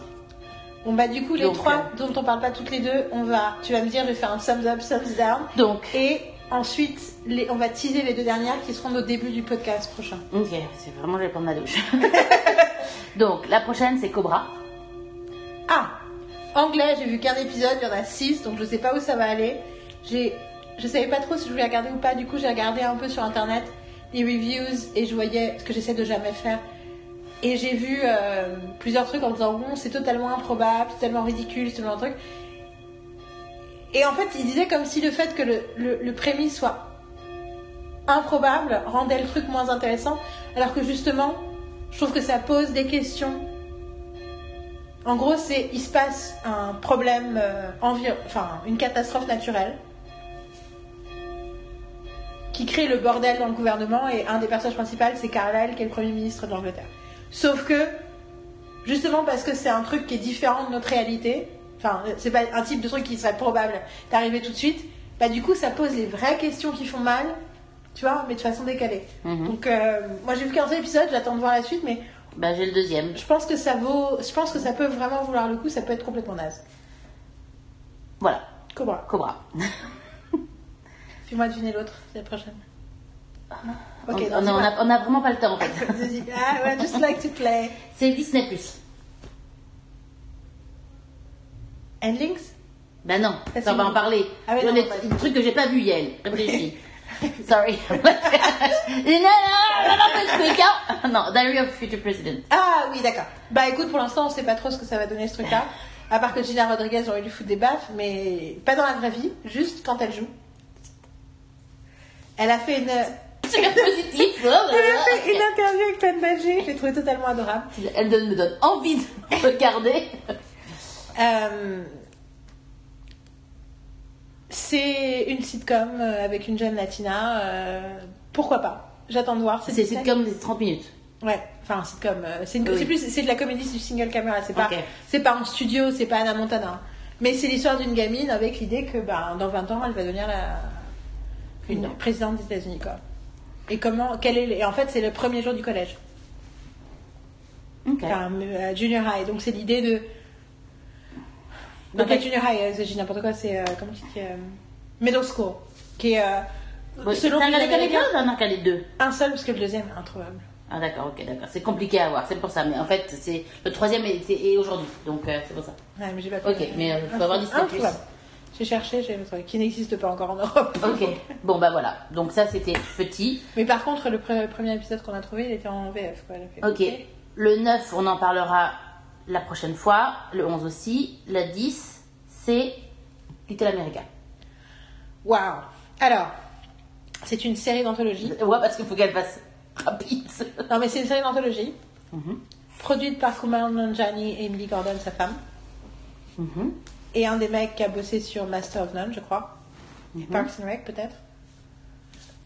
Bon, bah, du coup, les Donc, trois dont on parle pas toutes les deux, on va, tu vas me dire, je vais faire un thumbs up, thumbs down. Donc, Et ensuite, les, on va teaser les deux dernières qui seront au début du podcast prochain. ok, c'est vraiment, je vais prendre ma douche. Donc, la prochaine, c'est Cobra. Ah Anglais, j'ai vu qu'un épisode, il y en a 6, donc je sais pas où ça va aller. J'ai, je savais pas trop si je voulais regarder ou pas, du coup j'ai regardé un peu sur internet les reviews et je voyais ce que j'essaie de jamais faire. Et j'ai vu euh, plusieurs trucs en disant bon, c'est totalement improbable, c'est tellement ridicule, c'est tellement un truc. Et en fait, il disait comme si le fait que le, le, le prémisse soit improbable rendait le truc moins intéressant, alors que justement, je trouve que ça pose des questions en gros, c'est il se passe un problème, euh, enfin une catastrophe naturelle qui crée le bordel dans le gouvernement et un des personnages principaux c'est Carlyle qui est le premier ministre de l'Angleterre. Sauf que justement parce que c'est un truc qui est différent de notre réalité, enfin c'est pas un type de truc qui serait probable d'arriver tout de suite, bah du coup ça pose les vraies questions qui font mal, tu vois, mais de façon décalée. Mhm. Donc euh, moi j'ai vu qu'un seul épisode, j'attends de voir la suite, mais Bah, j'ai le deuxième. je pense que ça vaut, je pense que ça peut vraiment vouloir le coup, ça peut être complètement naze. Voilà, Cobra. Cobra. Fais-moi deviner l'autre, c'est la prochaine. Ok, on, non, on, a, on a vraiment pas le temps en fait. Ah, would just like to play. C'est Disney Plus. Endlings Bah non, Ça, ça, on va en parler. Ah ouais, a non, des on va- des trucs que j'ai pas vu, Yael. Réfléchis. Sorry. non, non, non, non, truc, hein. Non, Diary of Future President. Ah oui, d'accord. Bah écoute, pour l'instant, on sait pas trop ce que ça va donner ce truc-là. À part que Gina Rodriguez aurait dû foutre des baffes, mais pas dans la vraie vie, juste quand elle joue. Elle a fait une, elle a fait une interview avec Magie, je l'ai trouvé totalement adorable. Elle donne- me donne envie de regarder. Euh, c'est une sitcom euh, avec une jeune latina. euh, pourquoi pas J'attends de voir. C'est c'est comme des 30 minutes. Ouais, enfin un sitcom. c'est une- Oui. plus c'est de la comédie du single camera. C'est pas c'est pas en studio, c'est pas Anna Montana. Mais c'est l'histoire d'une gamine avec l'idée que bah, dans 20 ans elle va devenir la une Non. présidente des États-Unis quoi. Et comment quel est et en fait c'est le premier jour du collège. Ok. Enfin, euh, junior high. Donc c'est l'idée de. Ok. pas junior high, euh, j'ai n'importe quoi, c'est. euh, comment tu dis euh, Middle school. Qui est. euh, Bon, selon T'as les regardé Américains, épisode ou t'en as regardé deux? Un seul, parce que le deuxième est introuvable. Ah d'accord, ok, d'accord. C'est compliqué à voir, c'est pour ça. Mais en fait, c'est le troisième est, aujourd'hui, donc euh, c'est pour ça. Ouais, mais j'ai pas Ok, trouvé. mais, euh, faut avoir Disney+. Introuvable. J'ai cherché, j'ai trouvé. Qui n'existe pas encore en Europe. Ok. Bon bah voilà. Donc ça c'était petit. Mais par contre, le pre- premier épisode qu'on a trouvé, il était en VF. Quoi. Ok. Le 9, on en parlera la prochaine fois. Le 11 aussi. La 10, c'est Little America. Waouh Alors, c'est une série d'anthologie. Ouais, parce qu'il faut qu'elle passe rapide. Non, mais c'est une série d'anthologie. Mhm. Produite par Kumail Nanjiani et Emily Gordon, sa femme. Mhm. Et un des mecs qui a bossé sur Master of None, je crois. Parks and Rec, peut-être.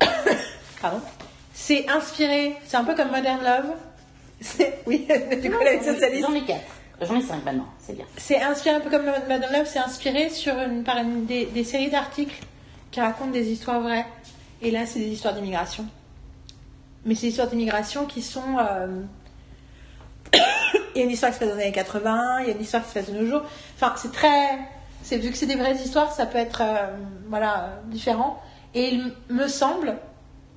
Pardon. C'est inspiré, c'est un peu comme Modern Love. Oui, du coup, la socialiste. J'en ai quatre. J'en ai cinq maintenant, c'est bien. C'est inspiré un peu comme Modern Love, c'est inspiré sur une, par une des, des séries d'articles qui racontent des histoires vraies. Et là, c'est des histoires d'immigration. Mais c'est des histoires d'immigration qui sont. euh, il y a une histoire qui se passe dans les années 80, il y a une histoire qui se passe de nos jours. Enfin, c'est très. C'est, vu que c'est des vraies histoires, ça peut être euh, voilà, différent. Et il me semble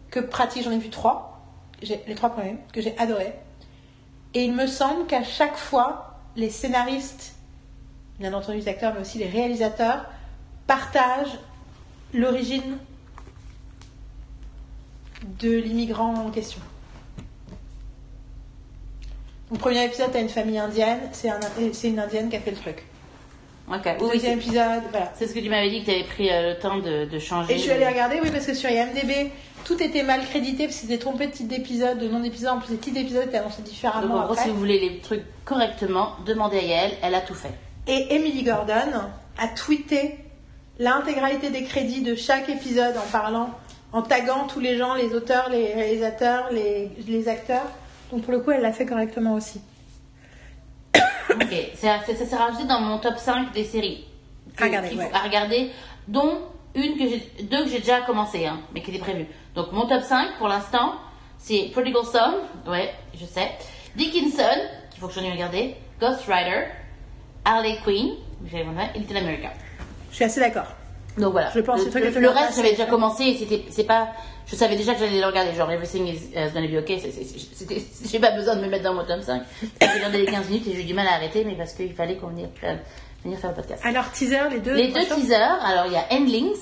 que pratique, j'en ai vu trois, j'ai, les trois premiers, que j'ai adoré. Et il me semble qu'à chaque fois, les scénaristes, bien entendu les acteurs, mais aussi les réalisateurs, partagent l'origine de l'immigrant en question. Donc, premier épisode, t'as une famille indienne, c'est un, c'est une indienne qui a fait le truc. Ok. Oui, Deuxième épisode, voilà. c'est ce que tu m'avais dit que tu avais pris euh, le temps de, de changer. Et je suis allée regarder, oui, parce que sur IMDB, tout était mal crédité, parce qu'ils étaient trompés de titre d'épisode, de nom d'épisode. En plus, les titres d'épisode étaient annoncés Donc différemment. en gros, après. si vous voulez les trucs correctement, demandez à Yael, elle a tout fait. Et Emily Gordon a tweeté l'intégralité des crédits de chaque épisode en parlant, en taguant tous les gens, les auteurs, les réalisateurs, les, les acteurs. Donc pour le coup, elle l'a fait correctement aussi. Ok, ça, ça, ça s'est rajouté dans mon top 5 des séries. À regarder, faut- à regarder, dont une que j'ai, deux que j'ai déjà commencé, hein, mais qui était prévue. Donc mon top 5 pour l'instant, c'est Prodigal Son, ouais, je sais. Dickinson, qu'il faut que j'en ai regardé. Ghost Rider, Harley Quinn, j'avais mon et Little America. Je suis assez d'accord. Donc voilà. Je pense le, le le- reste, j'avais déjà commencé et c'était, c'est pas, je savais déjà que j'allais le regarder. Genre, Everything is uh, gonna be okay. j'ai pas besoin de me mettre dans mon top 5. J'ai regardé les 15 minutes et j'ai eu du mal à arrêter, mais parce qu'il fallait qu'on faire- venir faire le podcast. Alors, teaser, les deux. Les deux teasers, alors il y a Endlings,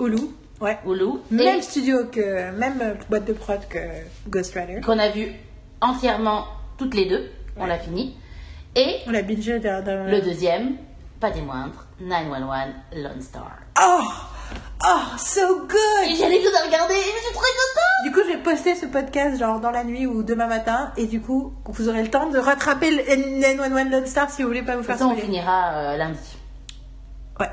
Hulu, ouais. Hulu, Même et studio que, même euh, boîte de prod que Ghost Rider. qu'on a vu entièrement toutes les deux. On l'a fini. Et On l'a bingé dans, dans- le deuxième, pas des moindres, 911 Lone Star. Oh! Oh, so good! Et j'allais tout à regarder et je suis très contente! Du coup, je vais poster ce podcast genre dans la nuit ou demain matin et du coup, vous aurez le temps de rattraper le 911 Lone Star si vous voulez pas vous faire façon, on finira euh, lundi. Ouais.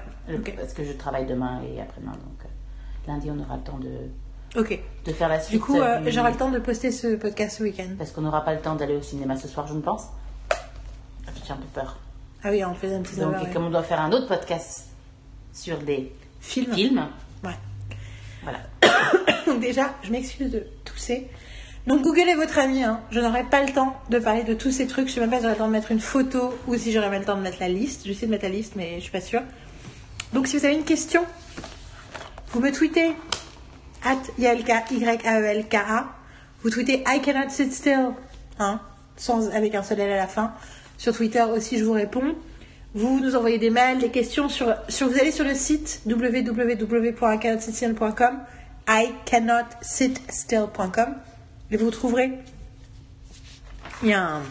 Parce que je travaille demain et après-demain, donc euh, lundi on aura le temps de, Ok. de faire la suite. Du coup, euh, du- j'aurai le temps de poster ce podcast ce week-end. Parce qu'on n'aura pas le temps d'aller au cinéma ce soir, je ne pense. J'ai un peu peur. Ah oui, on fait un petit Donc, comme on doit faire un autre podcast sur des film. Ouais. voilà. Donc déjà, je m'excuse de tousser. Donc googlez votre ami. Hein. Je n'aurai pas le temps de parler de tous ces trucs. Je sais même pas si j'aurai le temps de mettre une photo ou si j'aurai même le temps de mettre la liste. Je vais essayer de mettre la liste, mais je suis pas sûre. Donc si vous avez une question, vous me tweetez at Y-A-E-L-K-A. Vous tweetez I cannot sit still, hein, sans, avec un seul L à la fin. Sur Twitter aussi, je vous réponds. Vous nous envoyez des mails, des questions sur, sur vous allez sur le site www.icanotsitstill.com icanotsitstill.com et vous trouverez. Il y a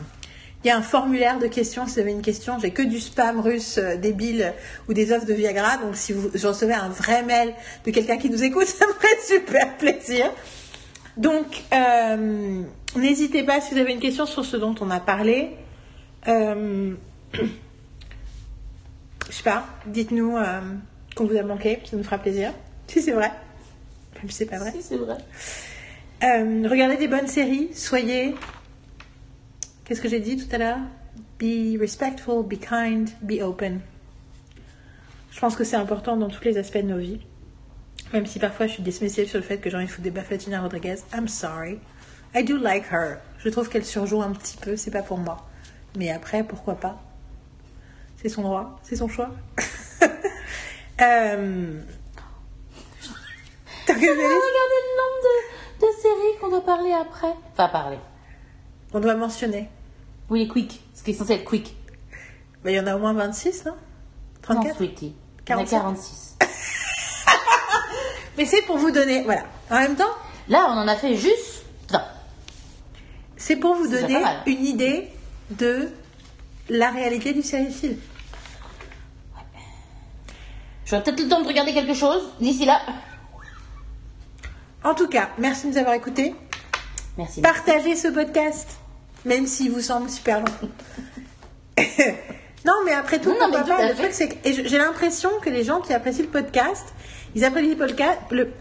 un formulaire de questions si vous avez une question. J'ai que du spam russe euh, débile ou des offres de Viagra. Donc si vous recevez un vrai mail de quelqu'un qui nous écoute ça me ferait super plaisir. Donc euh, n'hésitez pas si vous avez une question sur ce dont on a parlé. Euh, je sais pas, dites-nous euh, qu'on vous a manqué, ça nous fera plaisir. Si c'est vrai. Même si c'est pas vrai. Si, c'est vrai. Euh, regardez des bonnes séries, soyez. Qu'est-ce que j'ai dit tout à l'heure? Be respectful, be kind, be open. Je pense que c'est important dans tous les aspects de nos vies. Même si parfois je suis dismissive sur le fait que j'ai envie de foutre des baffes à Tina Rodriguez. I'm sorry. I do like her. Je trouve qu'elle surjoue un petit peu, c'est pas pour moi. Mais après, pourquoi pas? C'est son droit, c'est son choix. euh... T'as regardé le nombre de, de séries qu'on doit parler après. Enfin, parler. On doit mentionner. Oui, quick. Ce qui est censé être quick. Mais il y en a au moins 26, non? Non, 34 sweetie. On a 47. 46. Mais c'est pour vous donner. Voilà. En même temps, Là, on en a fait juste 20. c'est pour vous donner une idée de la réalité du sériephile. J'aurai peut-être le temps de regarder quelque chose d'ici là. En tout cas, merci de nous avoir écoutés. Merci. Partagez ce podcast, même s'il vous semble super long. non, mais après tout, Non, mais tout pas, le truc, c'est j'ai l'impression que les gens qui apprécient le podcast, ils apprécient le podcast. Le,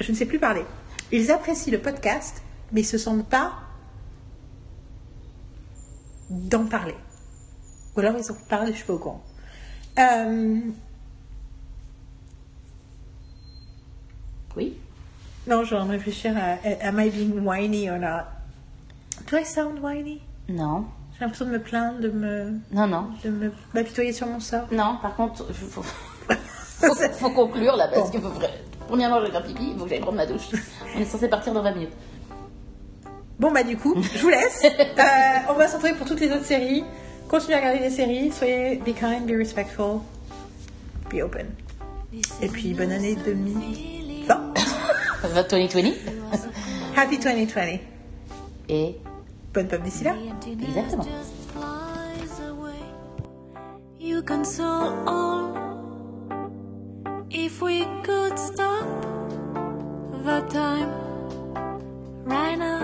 je ne sais plus parler. Ils apprécient le podcast, mais ils se sentent pas d'en parler. Ou alors ils en parlent, je suis pas au courant. Euh, Oui. non, je vais en réfléchir à Am I being whiny or not? Do I sound whiny? Non. J'ai l'impression de me plaindre, de me, Non, non. de me m'apitoyer sur mon sort. Non, par contre, il faut, faut, faut conclure là parce Bon. qu'il faut. vra- Premièrement, je vais faire pipi, il faut que j'aille prendre ma douche. On est censé partir dans 20 minutes. Bon bah du coup, je vous laisse. Euh, on va se retrouver pour toutes les autres séries. Continuez à regarder les séries. Soyez be kind, be respectful, be open. Et puis bonne année 2020. 2020 Happy 2020. et. Bonne pub d'ici là. Exactement. You console all. If we could stop the time right now.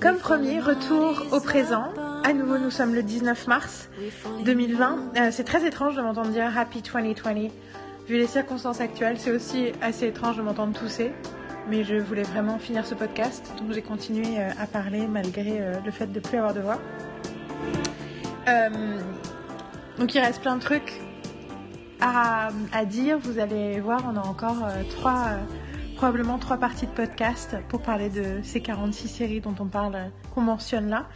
Comme premier, retour au présent. À nouveau, nous sommes le 19 mars 2020. Euh, c'est très étrange de m'entendre dire Happy 2020. Vu les circonstances actuelles, c'est aussi assez étrange de m'entendre tousser. Mais je voulais vraiment finir ce podcast, donc j'ai continué euh, à parler malgré euh, le fait de plus avoir de voix. Euh, donc il reste plein de trucs à, à dire. Vous allez voir, on a encore trois, probablement trois parties de podcast pour parler de ces 46 séries dont on parle, qu'on mentionne là.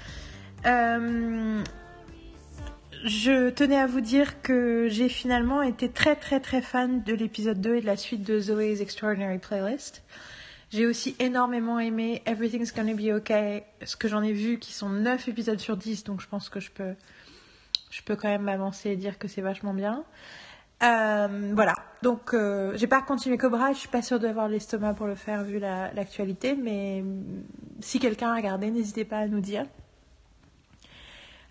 Je tenais à vous dire que j'ai finalement été très très très fan de l'épisode 2 et de la suite de Zoe's Extraordinary Playlist. J'ai aussi énormément aimé Everything's Gonna Be Okay, ce que j'en ai vu qui sont 9 épisodes sur 10, donc je pense que je peux, je peux quand même m'avancer et dire que c'est vachement bien. Euh, voilà, donc euh, j'ai pas continué Cobra, je suis pas sûre d'avoir l'estomac pour le faire vu la- l'actualité, mais si quelqu'un a regardé, n'hésitez pas à nous dire.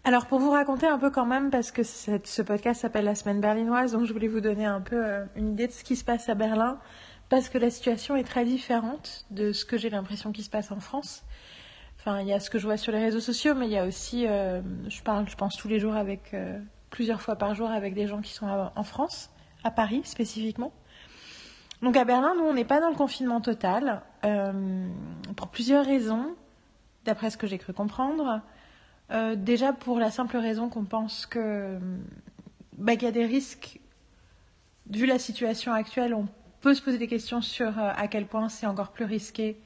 Alors pour vous raconter un peu quand même, parce que ce podcast s'appelle La Semaine berlinoise, donc je voulais vous donner un peu euh, une idée de ce qui se passe à Berlin, parce que la situation est très différente de ce que j'ai l'impression qui se passe en France. Enfin, il y a ce que je vois sur les réseaux sociaux, mais il y a aussi, euh, je parle, je pense tous les jours avec, euh, plusieurs fois par jour avec des gens qui sont en France, à Paris spécifiquement. Donc à Berlin, nous, on n'est pas dans le confinement total, pour plusieurs raisons, d'après ce que j'ai cru comprendre. Euh, déjà pour la simple raison qu'on pense que bah, qu'il y a des risques, vu la situation actuelle, on peut se poser des questions sur euh, à quel point c'est encore plus risqué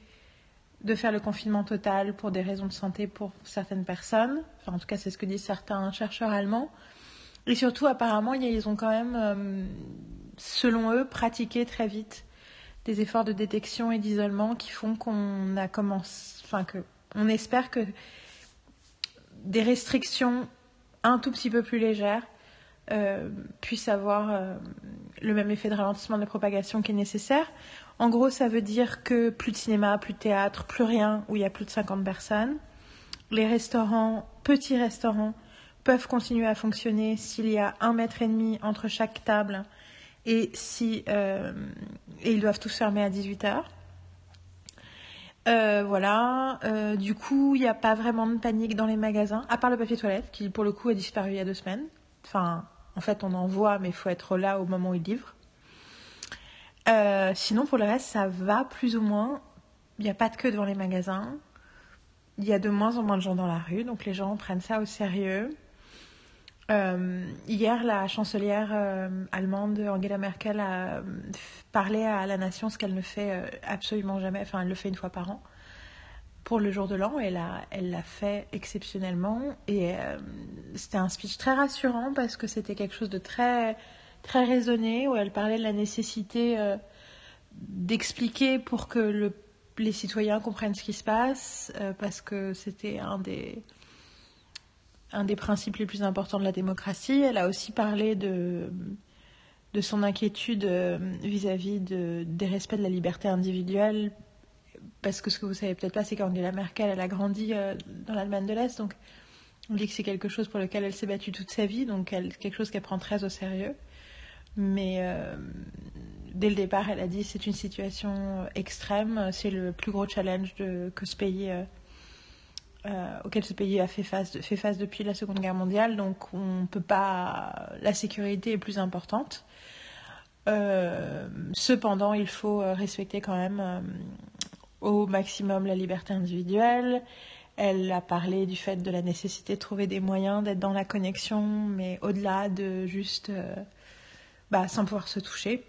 de faire le confinement total pour des raisons de santé pour certaines personnes. En tout cas, c'est ce que disent certains chercheurs allemands. Et surtout, apparemment, ils ont quand même, euh, selon eux, pratiqué très vite des efforts de détection et d'isolement qui font qu'on a commencé, enfin que on espère que des restrictions un tout petit peu plus légères euh, puissent avoir euh, le même effet de ralentissement de propagation qui est nécessaire. En gros, ça veut dire que plus de cinéma, plus de théâtre, plus rien où il y a plus de 50 personnes. Les restaurants, petits restaurants, peuvent continuer à fonctionner s'il y a un mètre et demi entre chaque table et si euh, et ils doivent tous fermer à 18 heures. Euh, voilà. Euh, du coup, il n'y a pas vraiment de panique dans les magasins, à part le papier toilette, qui pour le coup a disparu il y a deux semaines. Enfin, en fait, on en voit, mais il faut être là au moment où ils livrent. Euh, sinon, pour le reste, ça va plus ou moins. Il n'y a pas de queue devant les magasins. Il y a de moins en moins de gens dans la rue, donc les gens prennent ça au sérieux. Euh, hier, la chancelière euh, allemande Angela Merkel a euh, parlé à la nation, ce qu'elle ne fait absolument jamais, enfin elle le fait une fois par an, pour le jour de l'an, elle l'a elle l'a fait exceptionnellement. Et c'était un speech très rassurant parce que c'était quelque chose de très, très raisonné, où elle parlait de la nécessité d'expliquer pour que le, les citoyens comprennent ce qui se passe, parce que c'était un des un des principes les plus importants de la démocratie. Elle a aussi parlé de, de son inquiétude euh, vis-à-vis de, des respects de la liberté individuelle. Parce que ce que vous savez peut-être pas, c'est qu'Angela Merkel, elle a grandi euh, dans l'Allemagne de l'Est, donc On dit que c'est quelque chose pour lequel elle s'est battue toute sa vie, donc elle, quelque chose qu'elle prend très au sérieux. Mais euh, dès le départ, elle a dit c'est une situation extrême, c'est le plus gros challenge que ce pays, euh, auquel ce pays a fait face, depuis la Seconde Guerre mondiale. Donc on peut pas, la sécurité est plus importante. Euh, cependant, il faut euh, respecter quand même au maximum la liberté individuelle. Elle a parlé du fait de la nécessité de trouver des moyens d'être dans la connexion, mais au-delà de juste bah, sans pouvoir se toucher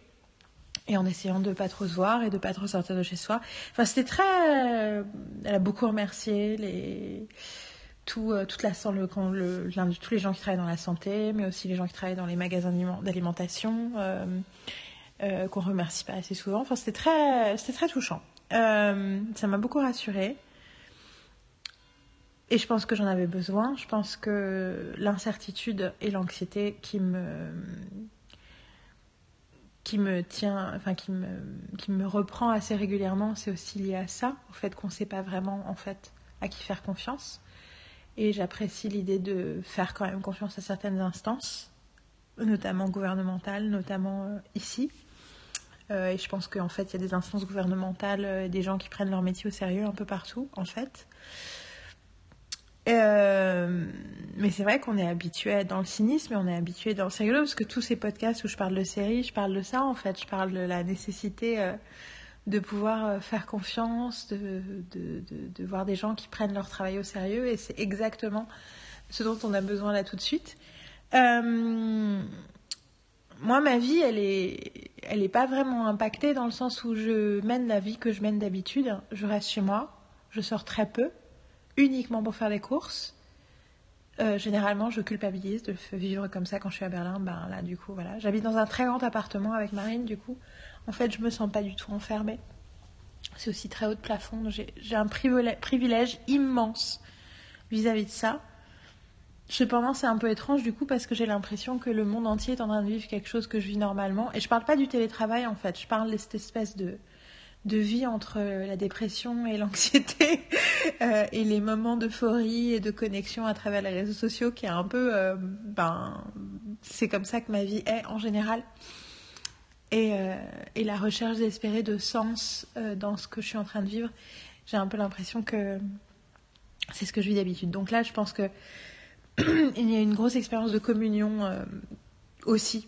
et en essayant de pas trop se voir et de pas trop sortir de chez soi. Enfin, c'était très. euh, elle a beaucoup remercié les tout, euh, toute la le, le- l'un- tous les gens qui travaillent dans la santé, mais aussi les gens qui travaillent dans les magasins d'aliment- d'alimentation, euh, euh, qu'on remercie pas assez souvent. Enfin, c'était très, c'était très touchant. Euh, ça m'a beaucoup rassurée. Et je pense que j'en avais besoin. Je pense que l'incertitude et l'anxiété qui me qui me tient, enfin qui me qui me reprend assez régulièrement, c'est aussi lié à ça, au fait qu'on ne sait pas vraiment en fait à qui faire confiance. Et j'apprécie l'idée de faire quand même confiance à certaines instances, notamment gouvernementales, notamment euh, ici. Euh, et je pense qu'en fait, il y a des instances gouvernementales, euh, des gens qui prennent leur métier au sérieux un peu partout, en fait. Euh, mais c'est vrai qu'on est habitué dans le cynisme et on est habitué dans. C'est rigolo parce que tous ces podcasts où je parle de séries, je parle de ça en fait. Je parle de la nécessité euh, de pouvoir euh, faire confiance, de, de, de, voir des gens qui prennent leur travail au sérieux et c'est exactement ce dont on a besoin là tout de suite. Moi, ma vie, elle est, elle est pas vraiment impactée dans le sens où je mène la vie que je mène d'habitude. Je reste chez moi, je sors très peu, uniquement pour faire les courses. Euh, généralement, je culpabilise de vivre comme ça quand je suis à Berlin. Ben là, du coup, voilà. J'habite dans un très grand appartement avec Marine, du coup. En fait, je me sens pas du tout enfermée. C'est aussi très haut de plafond. J'ai un privilège, privilège immense vis-à-vis de ça. Cependant, c'est un peu étrange du coup parce que j'ai l'impression que le monde entier est en train de vivre quelque chose que je vis normalement. Et je parle pas du télétravail en fait, je parle de cette espèce de, de vie entre la dépression et l'anxiété euh, et les moments d'euphorie et de connexion à travers les réseaux sociaux qui est un peu. euh, ben, c'est comme ça que ma vie est en général. Et, euh, et la recherche désespérée de sens euh, dans ce que je suis en train de vivre, j'ai un peu l'impression que c'est ce que je vis d'habitude. Donc là, je pense que il y a une grosse expérience de communion euh, aussi,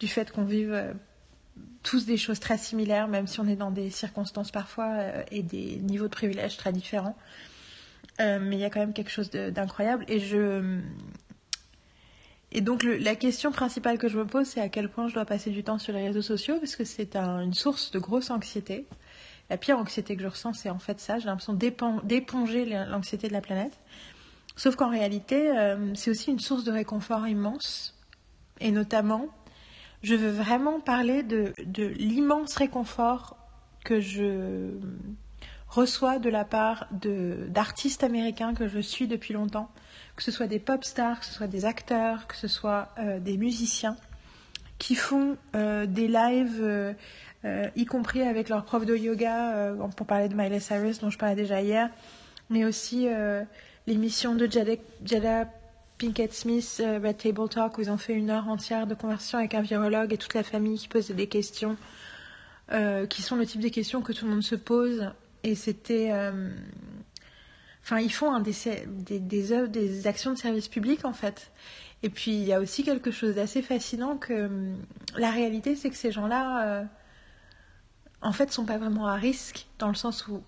du fait qu'on vive euh, tous des choses très similaires, même si on est dans des circonstances parfois euh, et des niveaux de privilèges très différents. Euh, mais il y a quand même quelque chose d'incroyable. Et je. Et donc, la question principale que je me pose, c'est à quel point je dois passer du temps sur les réseaux sociaux, parce que c'est un- une source de grosse anxiété. La pire anxiété que je ressens, c'est en fait ça. J'ai l'impression d'épon- d'éponger l'anxiété de la planète. Sauf qu'en réalité, euh, c'est aussi une source de réconfort immense. Et notamment, je veux vraiment parler de, de l'immense réconfort que je reçois de la part d'artistes américains que je suis depuis longtemps, que ce soit des pop stars, que ce soit des acteurs, que ce soit euh, des musiciens, qui font euh, des lives, euh, y compris avec leur prof de yoga, pour parler de Miley Cyrus dont je parlais déjà hier, mais aussi l'émission de Jada, Jada Pinkett Smith, euh, Red Table Talk, où ils ont fait une heure entière de conversation avec un virologue et toute la famille qui posait des questions, euh, qui sont le type de questions que tout le monde se pose. Et c'était. euh, Enfin, ils font des, œuvres, des actions de service public, en fait. Et puis, il y a aussi quelque chose d'assez fascinant que hum, la réalité, c'est que ces gens-là, en fait, sont pas vraiment à risque, dans le sens où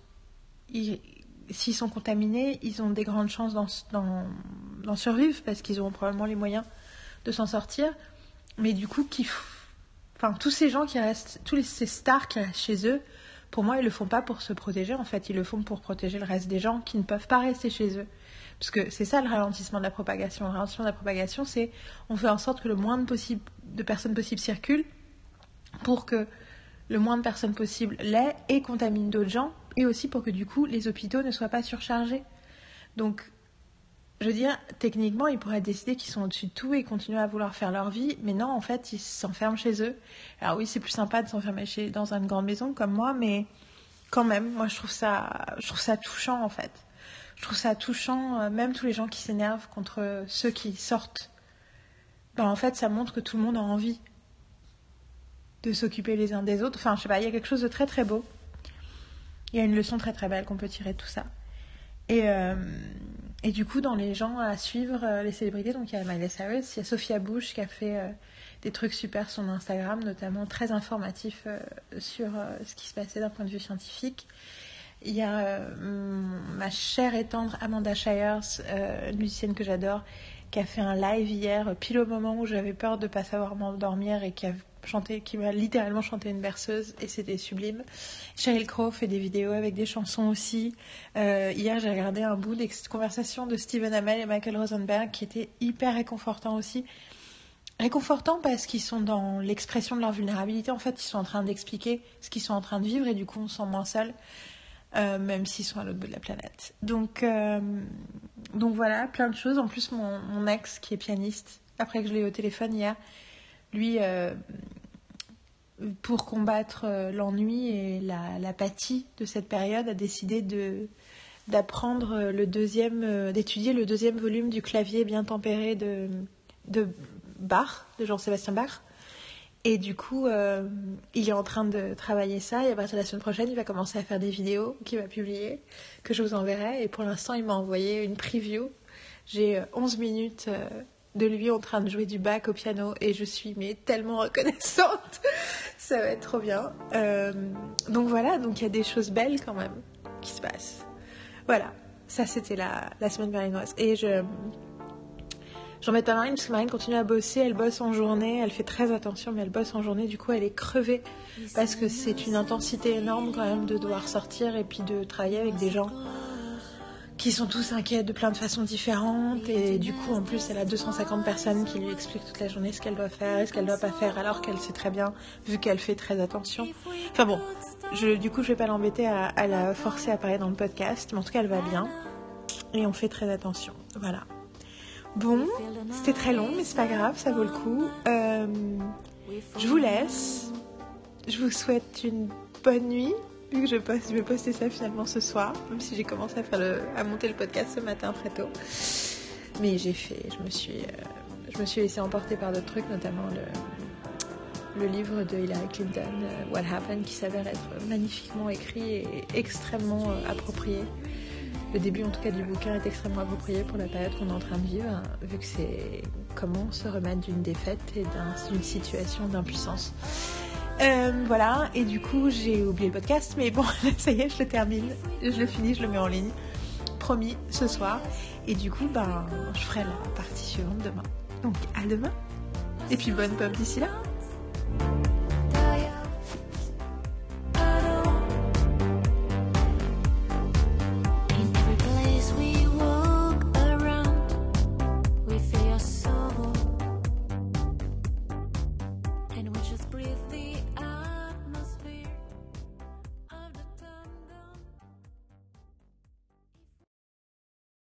ils- s'ils sont contaminés, ils ont des grandes chances d'en survivre parce qu'ils auront probablement les moyens de s'en sortir. Mais du coup, qui, tous ces gens qui restent, tous ces stars qui restent chez eux, pour moi, ils le font pas pour se protéger. En fait, ils le font pour protéger le reste des gens qui ne peuvent pas rester chez eux. Parce que c'est ça le ralentissement de la propagation. Le ralentissement de la propagation, c'est on fait en sorte que le moins de, possible, de personnes possibles circulent pour que le moins de personnes possible l'aient et contaminent d'autres gens, et aussi pour que du coup les hôpitaux ne soient pas surchargés. Donc, je veux dire, techniquement, ils pourraient décider qu'ils sont au-dessus de tout et continuer à vouloir faire leur vie, mais non, en fait, ils s'enferment chez eux. Alors oui, c'est plus sympa de s'enfermer chez dans une grande maison comme moi, mais quand même, moi je trouve ça, je trouve ça touchant en fait. Je trouve ça touchant, euh, même tous les gens qui s'énervent contre ceux qui sortent. Ben, en fait, ça montre que tout le monde a envie de s'occuper les uns des autres. Enfin, je sais pas, il y a quelque chose de très très beau. Il y a une leçon très très belle qu'on peut tirer de tout ça. Et, euh, et du coup, dans les gens à suivre, euh, les célébrités, donc il y a Miley Cyrus, il y a Sophia Bush qui a fait euh, des trucs super sur Instagram, notamment très informatifs euh, sur ce qui se passait d'un point de vue scientifique. Il y a ma chère et tendre Amanda Shires, musicienne que j'adore, qui a fait un live hier, pile au moment où j'avais peur de pas savoir m'endormir et qui a chanté, qui m'a littéralement chanté une berceuse et c'était sublime. Sheryl Crow fait des vidéos avec des chansons aussi. Euh, hier, j'ai regardé un bout des conversations de Stephen Amell et Michael Rosenberg qui était hyper réconfortant aussi. Réconfortant parce qu'ils sont dans l'expression de leur vulnérabilité. En fait, ils sont en train d'expliquer ce qu'ils sont en train de vivre et du coup, on se sent moins seul. Euh, même s'ils sont à l'autre bout de la planète. Donc, euh, donc voilà, plein de choses. En plus, mon, ex, qui est pianiste, après que je l'ai eu au téléphone hier, lui, pour combattre euh, l'ennui et la- l'apathie de cette période, a décidé de d'apprendre euh, le deuxième, euh, d'étudier le deuxième volume du clavier bien tempéré de, de Bach, de Jean-Sébastien Bach. Et du coup, il est en train de travailler ça et à partir de la semaine prochaine, il va commencer à faire des vidéos qu'il va publier, que je vous enverrai. Et pour l'instant, il m'a envoyé une preview. J'ai euh, 11 minutes de lui en train de jouer du bac au piano et je suis mais tellement reconnaissante. Ça va être trop bien. Euh, donc voilà, donc il y a des choses belles quand même qui se passent. Voilà, ça c'était la, la semaine berlinoise. Et je... J'en mets à Marine parce que Marine continue à bosser, elle bosse en journée, elle fait très attention mais elle bosse en journée, du coup elle est crevée parce que c'est une intensité énorme quand même de devoir sortir et puis de travailler avec des gens qui sont tous inquiets de plein de façons différentes et du coup en plus elle a 250 personnes qui lui expliquent toute la journée ce qu'elle doit faire et ce qu'elle doit pas faire alors qu'elle sait très bien vu qu'elle fait très attention. Enfin bon, je, du coup je vais pas l'embêter à, à la forcer à parler dans le podcast mais en tout cas elle va bien et on fait très attention. Voilà. Bon, c'était très long mais c'est pas grave, ça vaut le coup. Euh, je vous laisse. Je vous souhaite une bonne nuit vu que je, poste, je vais poster ça finalement ce soir, même si j'ai commencé à, faire monter le podcast ce matin très tôt. Mais j'ai fait, je me suis, euh, suis laissée emporter par d'autres trucs, notamment le, livre de Hillary Clinton, euh, What Happened, qui s'avère être magnifiquement écrit et extrêmement euh, approprié. Le début en tout cas du bouquin est extrêmement approprié pour la période qu'on est en train de vivre, vu que c'est comment se remettre d'une défaite et d'un- d'une situation d'impuissance. Euh, voilà, et du coup j'ai oublié le podcast, mais bon, ça y est, je le termine, je le finis, je le mets en ligne. Promis, ce soir. Et du coup, ben, je ferai la partie suivante demain. Donc à demain. Et puis bonne pop d'ici là.